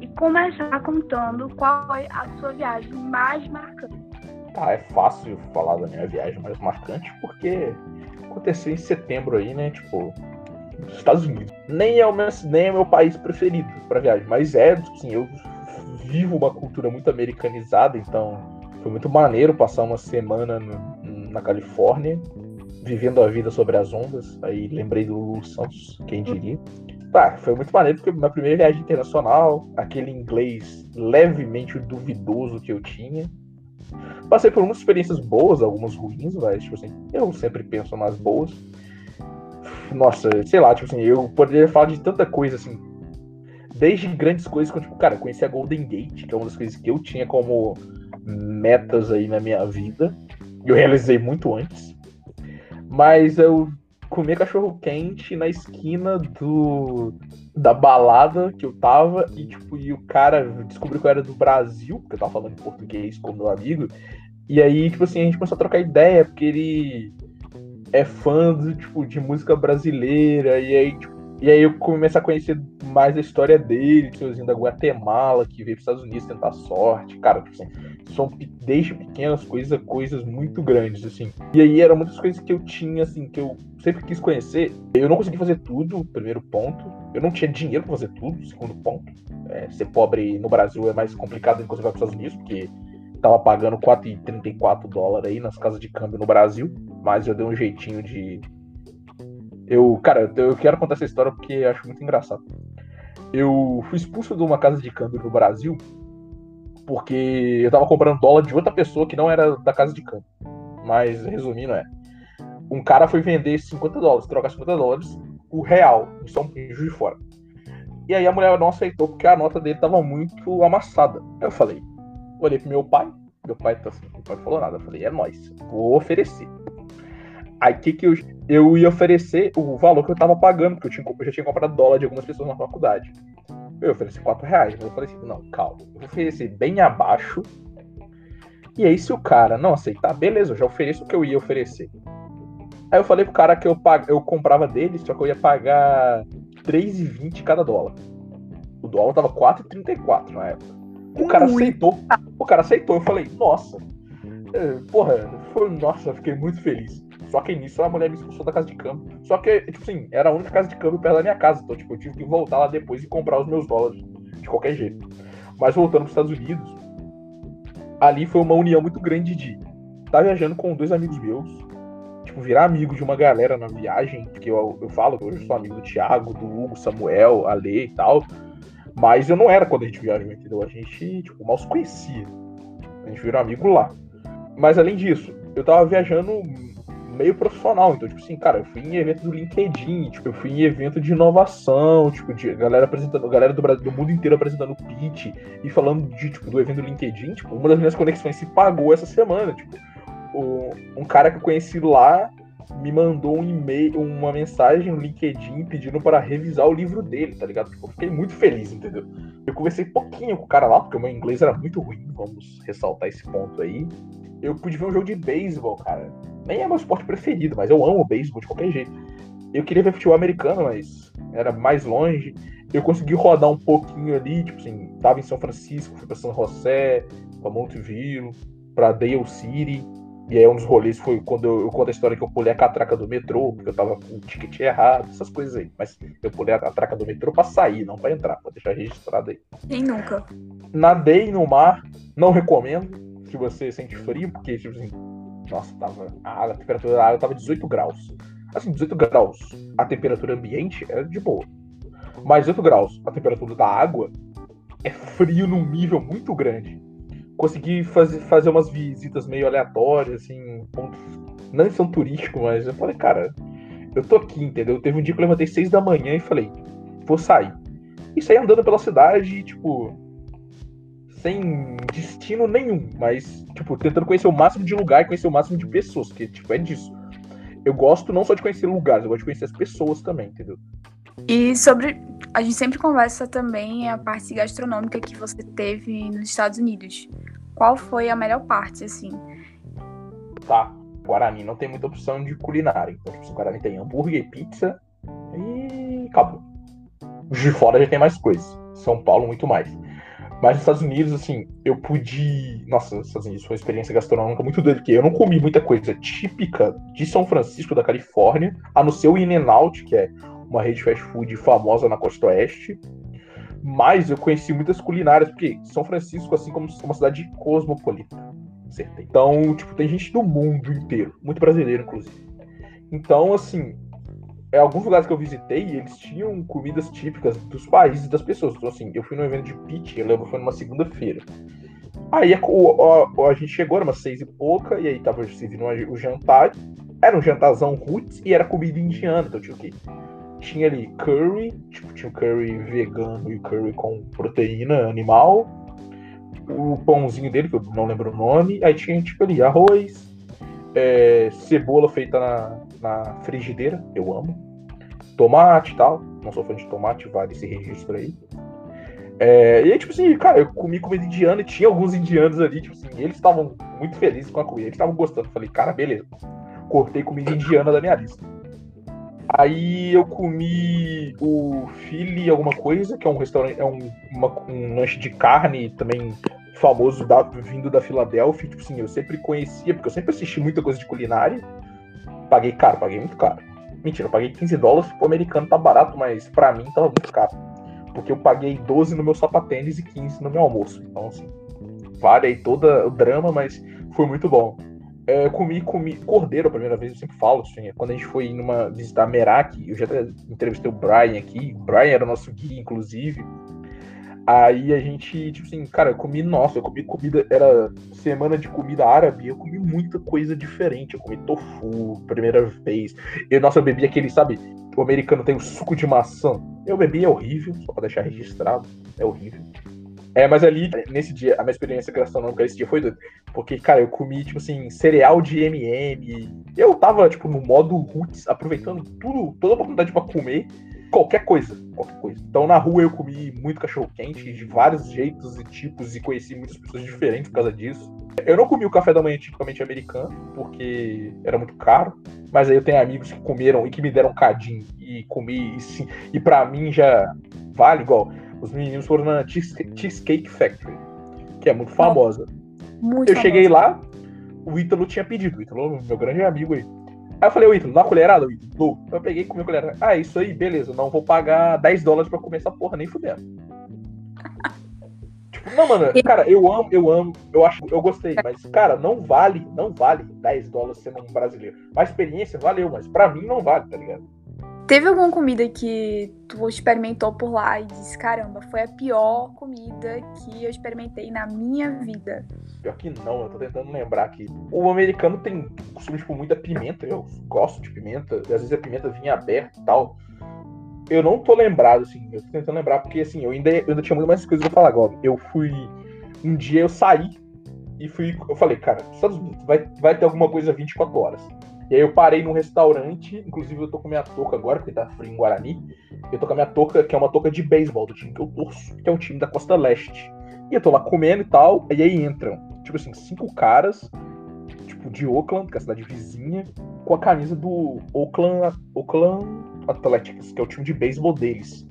E começar contando qual foi a sua viagem mais marcante.
Ah, é fácil falar da minha viagem mais marcante porque aconteceu em setembro aí, né? Tipo, nos Estados Unidos. Nem é o meu, nem é meu país preferido para viagem, mas é, assim, eu vivo uma cultura muito americanizada, então foi muito maneiro passar uma semana no, na Califórnia vivendo a vida sobre as ondas. Aí lembrei do Lulu Santos, quem diria. Tá, foi muito maneiro porque na primeira viagem internacional, aquele inglês levemente duvidoso que eu tinha. Passei por umas experiências boas, algumas ruins, mas tipo assim, eu sempre penso nas boas. Nossa, sei lá, tipo assim, eu poderia falar de tanta coisa assim. Desde grandes coisas, como, tipo, cara, conheci a Golden Gate, que é uma das coisas que eu tinha como metas aí na minha vida. Eu realizei muito antes. Mas eu comi cachorro quente na esquina do da balada que eu tava e tipo e o cara descobriu que eu era do Brasil, porque eu tava falando em português com meu amigo. E aí, tipo assim, a gente começou a trocar ideia, porque ele é fã de, tipo, de música brasileira, e aí, tipo, E aí eu comecei a conhecer mais a história dele, tiozinho da Guatemala, que veio para os Estados Unidos tentar sorte. Cara, tipo assim, são desde pequenas coisas, coisas muito grandes, assim. E aí eram muitas coisas que eu tinha, assim, que eu sempre quis conhecer. Eu não consegui fazer tudo, primeiro ponto. Eu não tinha dinheiro para fazer tudo, segundo ponto. É, ser pobre no Brasil é mais complicado do que você vai para os Estados Unidos, porque tava pagando 4,34 dólares aí nas casas de câmbio no Brasil. Mas eu dei um jeitinho de eu, cara, eu quero contar essa história porque eu acho muito engraçado. Eu fui expulso de uma casa de câmbio no Brasil porque eu tava comprando dólar de outra pessoa que não era da casa de câmbio. Mas, resumindo, é. Um cara foi vender 50 dólares, trocar 50 dólares, o real, em São Paulo de Fora. E aí a mulher não aceitou porque a nota dele tava muito amassada. Aí eu falei, olhei pro meu pai, meu pai tá assim, meu pai não falou nada. Eu falei, é nóis, vou oferecer. Aí que que eu, eu ia oferecer o valor que eu tava pagando, porque eu, tinha, eu já tinha comprado dólar de algumas pessoas na faculdade. Eu ofereci 4 reais, mas eu falei assim, não, calma, eu vou oferecer bem abaixo. E aí, se o cara não aceitar, beleza, eu já ofereço o que eu ia oferecer. Aí eu falei pro cara que eu, pag... eu comprava dele, só que eu ia pagar 3,20 cada dólar. O dólar tava 4,34 na época. O cara aceitou. O cara aceitou. Eu falei, nossa. É, porra, foi, nossa, fiquei muito feliz. Só que nisso a mulher me expulsou da casa de câmbio. Só que, tipo assim, era a única casa de câmbio perto da minha casa. Então, tipo, eu tive que voltar lá depois e comprar os meus dólares. De qualquer jeito. Mas voltando para os Estados Unidos, ali foi uma união muito grande de estar tá viajando com dois amigos meus. Tipo, virar amigo de uma galera na viagem. Que eu, eu falo que hoje eu sou amigo do Thiago, do Hugo, Samuel, Ale e tal. Mas eu não era quando a gente viajou, entendeu? A gente, tipo, mal se conhecia. A gente virou amigo lá. Mas além disso, eu tava viajando meio profissional. Então, tipo assim, cara, eu fui em evento do LinkedIn, tipo, eu fui em evento de inovação, tipo, de galera apresentando, galera do Brasil, do mundo inteiro apresentando pitch e falando de, tipo, do evento do LinkedIn, tipo, uma das minhas conexões se pagou essa semana, tipo, o, um cara que eu conheci lá me mandou um e-mail, uma mensagem no LinkedIn pedindo para revisar o livro dele, tá ligado? Tipo, eu fiquei muito feliz, entendeu? Eu conversei pouquinho com o cara lá, porque o meu inglês era muito ruim, vamos ressaltar esse ponto aí. Eu pude ver um jogo de beisebol, cara nem é meu esporte preferido, mas eu amo o beisebol de qualquer jeito. Eu queria ver futebol americano, mas era mais longe. Eu consegui rodar um pouquinho ali, tipo assim, tava em São Francisco, fui pra São José, pra Montevideo, pra Dale City. E aí um dos rolês foi quando eu, eu, conto a história que eu pulei a catraca do metrô, porque eu tava com o ticket errado, essas coisas aí. Mas eu pulei a catraca do metrô pra sair, não pra entrar, pra deixar registrado aí.
Quem nunca?
Nadei no mar, não recomendo. Se você sente frio, porque, tipo assim, nossa, tava. A, a temperatura da água tava 18 graus. Assim, 18 graus. A temperatura ambiente era de boa. Mas 18 graus, a temperatura da água é frio num nível muito grande. Consegui fazer, fazer umas visitas meio aleatórias, assim, pontos. Não são turísticos, mas eu falei, cara, eu tô aqui, entendeu? Teve um dia que eu levantei 6 da manhã e falei, vou sair. E saí andando pela cidade, tipo, sem destino nenhum, mas, tipo, tentando conhecer o máximo de lugar e conhecer o máximo de pessoas, que, tipo, é disso. Eu gosto não só de conhecer lugares, eu gosto de conhecer as pessoas também, entendeu?
E sobre. A gente sempre conversa também a parte gastronômica que você teve nos Estados Unidos. Qual foi a melhor parte, assim?
Tá. Guarani não tem muita opção de culinária. Então, tipo, o Guarani tem hambúrguer, pizza e acabou. De fora já tem mais coisas. São Paulo, muito mais. Mas nos Estados Unidos, assim, eu pude. Nossa, nos Estados Unidos foi uma experiência gastronômica muito doida, porque eu não comi muita coisa típica de São Francisco, da Califórnia, a não ser o In-N-Out, que é uma rede fast food famosa na costa oeste. Mas eu conheci muitas culinárias, porque São Francisco, assim como uma cidade cosmopolita. Acertei. Então, tipo, tem gente do mundo inteiro, muito brasileiro, inclusive. Então, assim, é, alguns lugares que eu visitei, eles tinham comidas típicas dos países das pessoas. Então, assim, eu fui num evento de pitch, eu lembro, foi numa segunda-feira. Aí a, a, a, gente chegou, era umas seis e pouca, e aí tava servindo o jantar. Era um jantarzão roots e era comida indiana, então tinha o quê? Tinha ali curry, tipo, tinha o curry vegano e curry com proteína animal. O pãozinho dele, que eu não lembro o nome. Aí tinha, tipo, ali, arroz, é, cebola feita na, na frigideira, eu amo. Tomate e tal. Não sou fã de tomate, vale esse registro aí. É, e aí, tipo assim, cara, eu comi comida indiana e tinha alguns indianos ali, tipo assim, eles estavam muito felizes com a comida, eles estavam gostando. Falei, cara, beleza. Cortei comida indiana da minha lista. Aí eu comi o Philly alguma coisa, que é um restaurante, é um, uma, um lanche de carne também famoso da, vindo da Filadélfia. Tipo assim, eu sempre conhecia, porque eu sempre assisti muita coisa de culinária. Paguei caro, paguei muito caro. Mentira, eu paguei 15 dólares, o americano tá barato, mas pra mim tava muito caro. Porque eu paguei 12 no meu sapatênis e 15 no meu almoço. Então, assim, vale aí todo o drama, mas foi muito bom. É, comi, comi cordeiro a primeira vez, eu sempre falo, assim, é quando a gente foi numa visitar Merak, eu já entrevistei o Brian aqui, o Brian era o nosso guia, inclusive. Aí a gente, tipo assim, cara, eu comi, nossa, eu comi comida, era semana de comida árabe, eu comi muita coisa diferente. Eu comi tofu, primeira vez. Eu, nossa, eu bebi aquele, sabe, o americano tem o suco de maçã. Eu bebi, é horrível, só pra deixar registrado, é horrível. É, mas ali, nesse dia, a minha experiência gastronômica esse dia foi doida. Porque, cara, eu comi, tipo assim, cereal de MM. Eu tava, tipo, no modo roots, aproveitando tudo, toda a oportunidade pra comer qualquer coisa. Qualquer coisa. Então, na rua eu comi muito cachorro-quente, de vários jeitos e tipos, e conheci muitas pessoas diferentes por causa disso. Eu não comi o café da manhã tipicamente americano, porque era muito caro. Mas aí eu tenho amigos que comeram e que me deram cadinho e comi, e, sim, e pra mim já vale igual. Os meninos foram na Cheesecake Factory, que é muito famosa. Muito eu famosa. cheguei lá, o Ítalo tinha pedido. O Ítalo, meu grande amigo aí. Aí eu falei, o Ítalo, dá uma colherada, o Ítalo? Eu peguei e comi a colherada. Ah, isso aí, beleza. Não vou pagar 10 dólares pra comer essa porra, nem fudendo. tipo, não, mano, cara, eu amo, eu amo, eu acho, eu gostei, mas, cara, não vale, não vale 10 dólares sendo um brasileiro. A experiência valeu, mas pra mim não vale, tá ligado?
Teve alguma comida que tu experimentou por lá e disse, caramba, foi a pior comida que eu experimentei na minha vida?
Pior que não, eu tô tentando lembrar aqui. O americano tem costume, tipo, muita pimenta, eu gosto de pimenta, às vezes a pimenta vinha aberta e tal. Eu não tô lembrado, assim, eu tô tentando lembrar, porque assim, eu ainda, eu ainda tinha muito mais coisas pra falar agora. Eu fui. Um dia eu saí e fui. Eu falei, cara, Estados Unidos, vai, vai ter alguma coisa 24 horas. E aí eu parei num restaurante, inclusive eu tô com minha touca agora, porque tá frio em Guarani. Eu tô com a minha touca, que é uma touca de beisebol do time que eu torço, que é um time da Costa Leste. E eu tô lá comendo e tal, e aí entram, tipo assim, cinco caras, tipo, de Oakland, que é a cidade vizinha, com a camisa do Oakland, Oakland Athletics, que é o time de beisebol deles.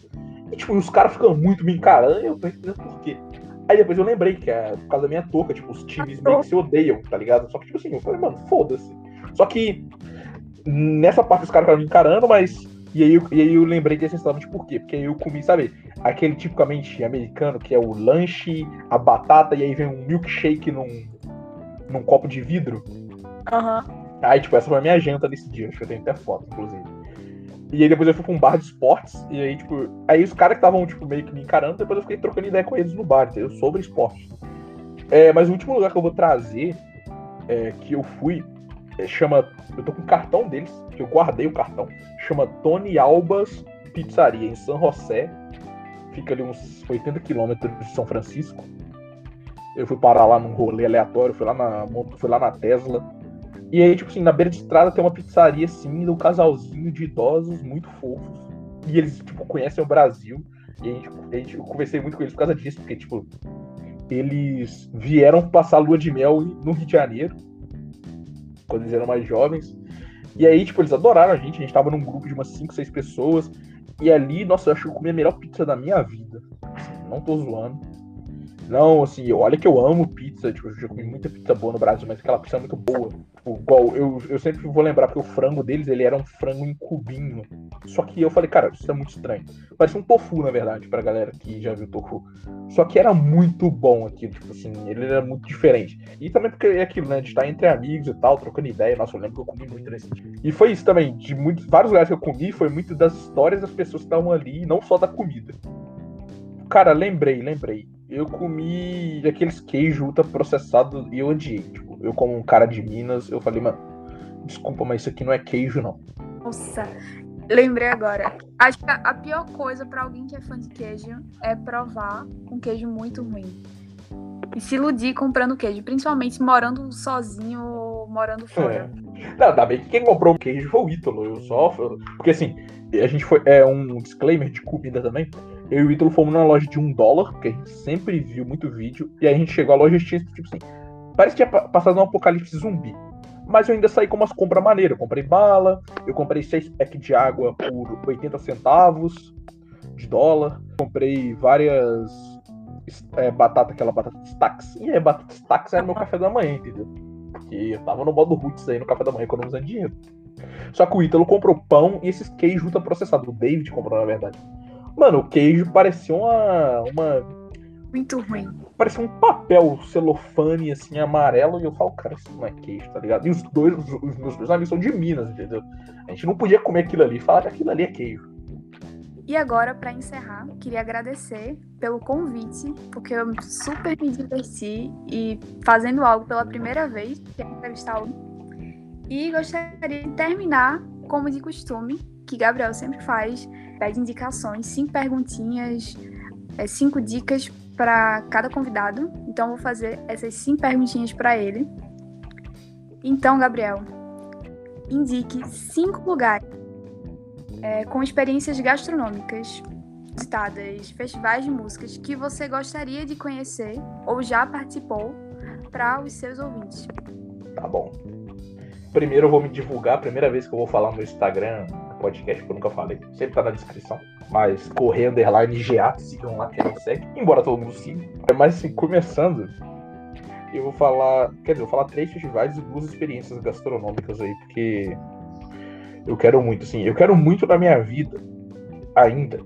E, tipo, os caras ficam muito me encarando, eu tô entendendo por quê. Aí depois eu lembrei que é por causa da minha touca, tipo, os times meio que se odeiam, tá ligado? Só que, tipo assim, eu falei, mano, foda-se. Só que nessa parte os caras ficaram me encarando, mas. E aí, e aí eu lembrei desse restaurante por quê? Porque aí eu comi, sabe, aquele tipicamente americano que é o lanche, a batata e aí vem um milkshake num, num copo de vidro.
Aham. Uhum.
Aí, tipo, essa foi a minha janta nesse dia. Acho que eu tenho até foto, inclusive. E aí depois eu fui pra um bar de esportes. E aí, tipo, aí os caras que estavam, tipo, meio que me encarando, depois eu fiquei trocando ideia com eles no bar, entendeu? Sobre esporte. É, mas o último lugar que eu vou trazer, é, que eu fui, chama. Eu tô com o cartão deles, que eu guardei o cartão. Chama Tony Albas Pizzaria, em San José. Fica ali uns 80 quilômetros de São Francisco. Eu fui parar lá num rolê aleatório, fui lá na, fui lá na Tesla. E aí, tipo assim, na beira de estrada tem uma pizzaria assim, um casalzinho de idosos muito fofos. E eles, tipo, conhecem o Brasil. E a gente, a gente, eu conversei muito com eles por causa disso, porque, tipo, eles vieram passar lua de mel no Rio de Janeiro quando eles eram mais jovens. E aí, tipo, eles adoraram a gente. A gente tava num grupo de umas 5, 6 pessoas. E ali, nossa, eu acho que eu comi a melhor pizza da minha vida. Assim, não tô zoando. Não, assim, olha que eu amo pizza, tipo, eu já comi muita pizza boa no Brasil, mas aquela pizza é muito boa. Tipo, igual, eu, eu sempre vou lembrar, porque o frango deles, ele era um frango em cubinho. Só que eu falei, cara, isso é muito estranho. Parecia um tofu, na verdade, pra galera que já viu tofu. Só que era muito bom aquilo, tipo assim, ele era muito diferente. E também porque é aquilo, né, de estar entre amigos e tal, trocando ideia. Nossa, eu lembro que eu comi muito nesse dia. E foi isso também, de muitos, vários lugares que eu comi, foi muito das histórias das pessoas que estavam ali, não só da comida. Cara, lembrei, lembrei eu comi aqueles queijo ultra processado e eu odiei. Tipo, eu como um cara de Minas, eu falei, mano, desculpa, mas isso aqui não é queijo, não.
Nossa, lembrei agora. Acho que a pior coisa para alguém que é fã de queijo é provar um queijo muito ruim. E se iludir comprando queijo, principalmente morando sozinho ou morando fora.
É. Não, ainda bem que quem comprou o queijo foi o Ítalo. Eu só. Porque assim, a gente foi. É um disclaimer de comida também eu e o Ítalo fomos numa loja de um dólar, porque a gente sempre viu muito vídeo, e aí a gente chegou à loja e tinha, tipo assim, parece que tinha passado um apocalipse zumbi. Mas eu ainda saí com umas compras maneiras. Eu comprei bala, eu comprei seis packs de água por 80 centavos de dólar. Comprei várias é, batata, aquela batata stacks. E aí, batata stacks era meu café da manhã, entendeu? Porque eu tava no modo roots aí no café da manhã economizando dinheiro. Só que o Ítalo comprou pão e esses queijos ultraprocessados. O David comprou, na verdade. Mano, o queijo parecia uma. uma
Muito ruim.
parecia um papel celofane, assim, amarelo. E eu falo, cara, isso não é queijo, tá ligado? E os dois, os, os meus dois amigos são de Minas, entendeu? A gente não podia comer aquilo ali e falar que aquilo ali é queijo.
E agora, para encerrar, queria agradecer pelo convite, porque eu super me diverti e fazendo algo pela primeira vez, que é entrevistar alguém. E gostaria de terminar, como de costume, que Gabriel sempre faz, pede indicações, cinco perguntinhas, é, cinco dicas para cada convidado. Então, vou fazer essas cinco perguntinhas para ele. Então, Gabriel, indique cinco lugares é, com experiências gastronômicas, visitadas, festivais de músicas que você gostaria de conhecer ou já participou para os seus ouvintes.
Tá bom. Primeiro eu vou me divulgar, primeira vez que eu vou falar no Instagram, podcast, que eu nunca falei, sempre tá na descrição. Mas correr underline GA, sigam lá quem não segue, embora todo mundo siga. Mas assim, começando, eu vou falar. Quer dizer, eu vou falar três festivais e duas experiências gastronômicas aí, porque eu quero muito, assim, eu quero muito na minha vida ainda.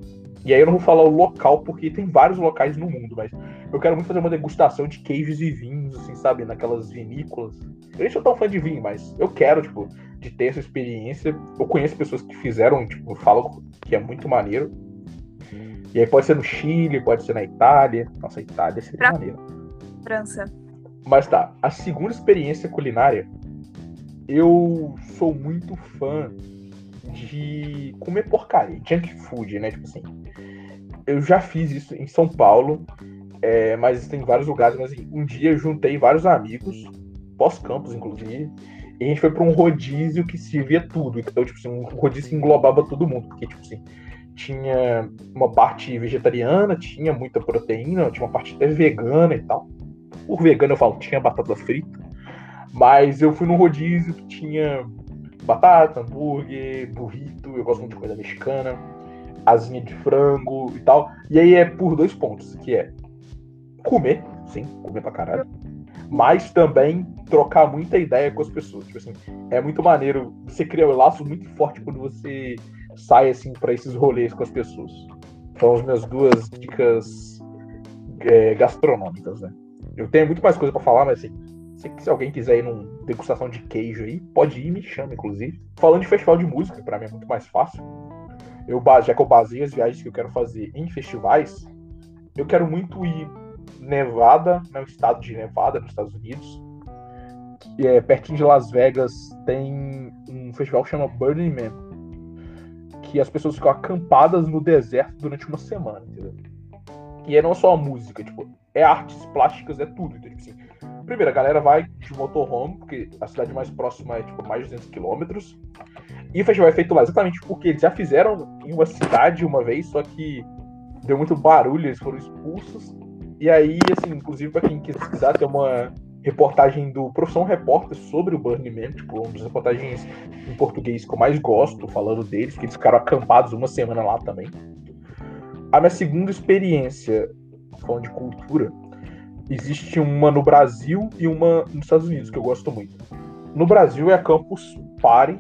E aí eu não vou falar o local, porque tem vários locais no mundo, mas eu quero muito fazer uma degustação de queijos e vinhos, assim, sabe? Naquelas vinícolas. Eu nem sou tão fã de vinho, mas eu quero, tipo, de ter essa experiência. Eu conheço pessoas que fizeram, tipo, falam que é muito maneiro. E aí pode ser no Chile, pode ser na Itália. Nossa, a Itália seria
Fra-
maneiro.
França.
Mas tá, a segunda experiência culinária, eu sou muito fã de comer porcaria, junk food, né? Tipo assim, eu já fiz isso em São Paulo, é, mas tem vários lugares. Mas assim, um dia eu juntei vários amigos, pós-campus inclusive, e a gente foi pra um rodízio que servia tudo. Então, tipo assim, um rodízio que englobava todo mundo, porque, tipo assim, tinha uma parte vegetariana, tinha muita proteína, tinha uma parte até vegana e tal. Por vegano eu falo, tinha batata frita. Mas eu fui num rodízio que tinha batata, hambúrguer, burrito, eu gosto muito de coisa mexicana, asinha de frango e tal. E aí é por dois pontos, que é comer, sim, comer pra caralho. Mas também trocar muita ideia com as pessoas. Tipo assim, é muito maneiro. Você cria um laço muito forte quando você sai assim para esses rolês com as pessoas. São as minhas duas dicas é, gastronômicas, né? Eu tenho muito mais coisa para falar, mas assim, se, se alguém quiser ir numa degustação de queijo aí, pode ir, me chama, inclusive. Falando de festival de música, para mim é muito mais fácil. Eu, já que eu baseio as viagens que eu quero fazer em festivais, eu quero muito ir Nevada, no estado de Nevada, nos Estados Unidos. É, pertinho de Las Vegas tem um festival que chama Burning Man. Que as pessoas ficam acampadas no deserto durante uma semana, entendeu? E é não só a música, tipo, é artes plásticas, é tudo. Então, tipo assim, primeiro, a galera vai de motorhome, porque a cidade mais próxima é tipo mais de 200 quilômetros. E o festival é feito lá exatamente porque eles já fizeram em uma cidade uma vez, só que deu muito barulho, eles foram expulsos. E aí, assim, inclusive pra quem quiser ter uma reportagem do Profissão Repórter sobre o Burning Man, tipo, uma das reportagens em português que eu mais gosto, falando deles, que eles ficaram acampados uma semana lá também. A minha segunda experiência, falando de cultura, existe uma no Brasil e uma nos Estados Unidos, que eu gosto muito. No Brasil é a Campus Party,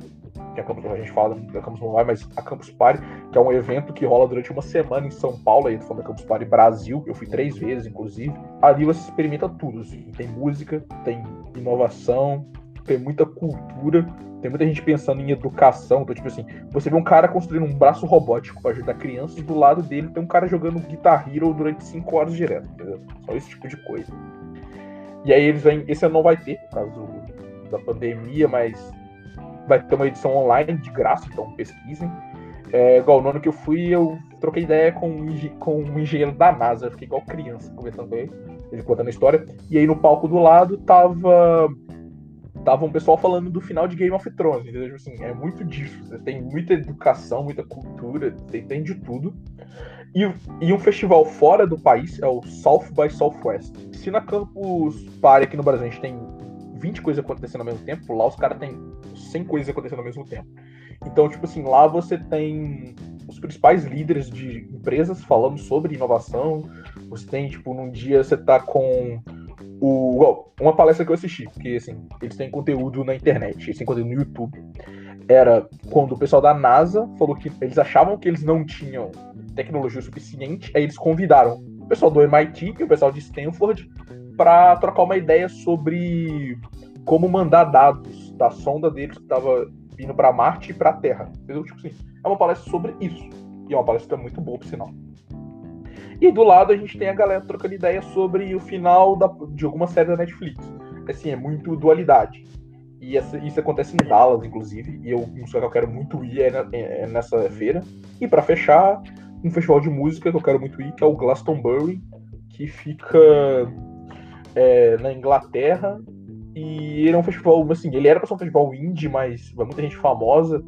que é a Campus, a gente fala da Campus Mobile, mas a Campus Party, que é um evento que rola durante uma semana em São Paulo, aí falando da Campus Party Brasil, eu fui três vezes, inclusive. Ali você experimenta tudo, assim. tem música, tem inovação, tem muita cultura, tem muita gente pensando em educação, então tipo assim, você vê um cara construindo um braço robótico para ajudar crianças, do lado dele tem um cara jogando Guitar Hero durante cinco horas direto, entendeu? Só esse tipo de coisa. E aí eles vêm, esse ano não vai ter, por causa da pandemia, mas vai ter uma edição online de graça, então pesquisem. É, igual no ano que eu fui, eu troquei ideia com um, com um engenheiro da NASA, eu fiquei igual criança conversando com ele, ele contando a história. E aí no palco do lado tava tava um pessoal falando do final de Game of Thrones, entendeu? Tipo Assim, é muito disso. Você tem muita educação, muita cultura, você tem de tudo. E, e um festival fora do país é o South by Southwest. Se na Campus Party aqui no Brasil a gente tem 20 coisas acontecendo ao mesmo tempo, lá os caras têm 100 coisas acontecendo ao mesmo tempo. Então, tipo assim, lá você tem os principais líderes de empresas falando sobre inovação. Você tem, tipo, num dia você tá com o. Uma palestra que eu assisti, porque assim, eles têm conteúdo na internet, eles têm conteúdo no YouTube. Era quando o pessoal da NASA falou que eles achavam que eles não tinham tecnologia suficiente, aí eles convidaram o pessoal do MIT e o pessoal de Stanford para trocar uma ideia sobre como mandar dados da sonda deles que estava vindo para Marte e para Terra. Entendeu? Tipo assim, é uma palestra sobre isso. E é uma palestra muito boa, por sinal. E do lado a gente tem a galera trocando ideia sobre o final da, de alguma série da Netflix. Assim, é muito dualidade. E essa, isso acontece em Dallas, inclusive. E eu, um lugar que eu quero muito ir é, é, é nessa feira. E para fechar, um festival de música que eu quero muito ir, que é o Glastonbury, que fica é, na Inglaterra. E ele é um festival, assim, ele era pra ser um festival indie, mas vai muita gente famosa.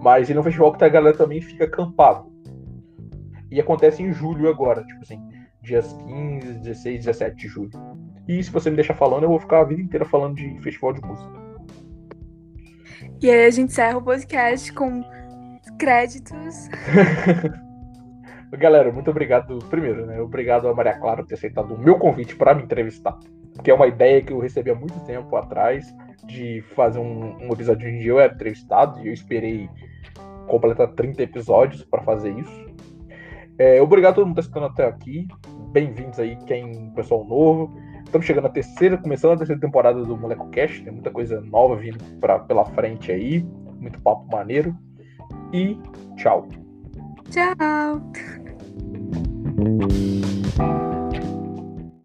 Mas ele é um festival que a galera também fica acampado. E acontece em julho agora, tipo assim, dias 15, 16, 17 de julho. E se você me deixar falando, eu vou ficar a vida inteira falando de festival de música.
E aí a gente encerra o podcast com créditos.
Galera, muito obrigado. Primeiro, né? Obrigado a Maria Clara por ter aceitado o meu convite para me entrevistar. Que é uma ideia que eu recebi há muito tempo atrás de fazer um, um episódio onde eu era entrevistado e eu esperei completar 30 episódios para fazer isso. É, obrigado a todo mundo que está até aqui. Bem-vindos aí, quem pessoal novo. Estamos chegando na terceira, começando a terceira temporada do Moleco Cast. Tem muita coisa nova vindo pra, pela frente aí. Muito papo maneiro. E tchau.
Tchau.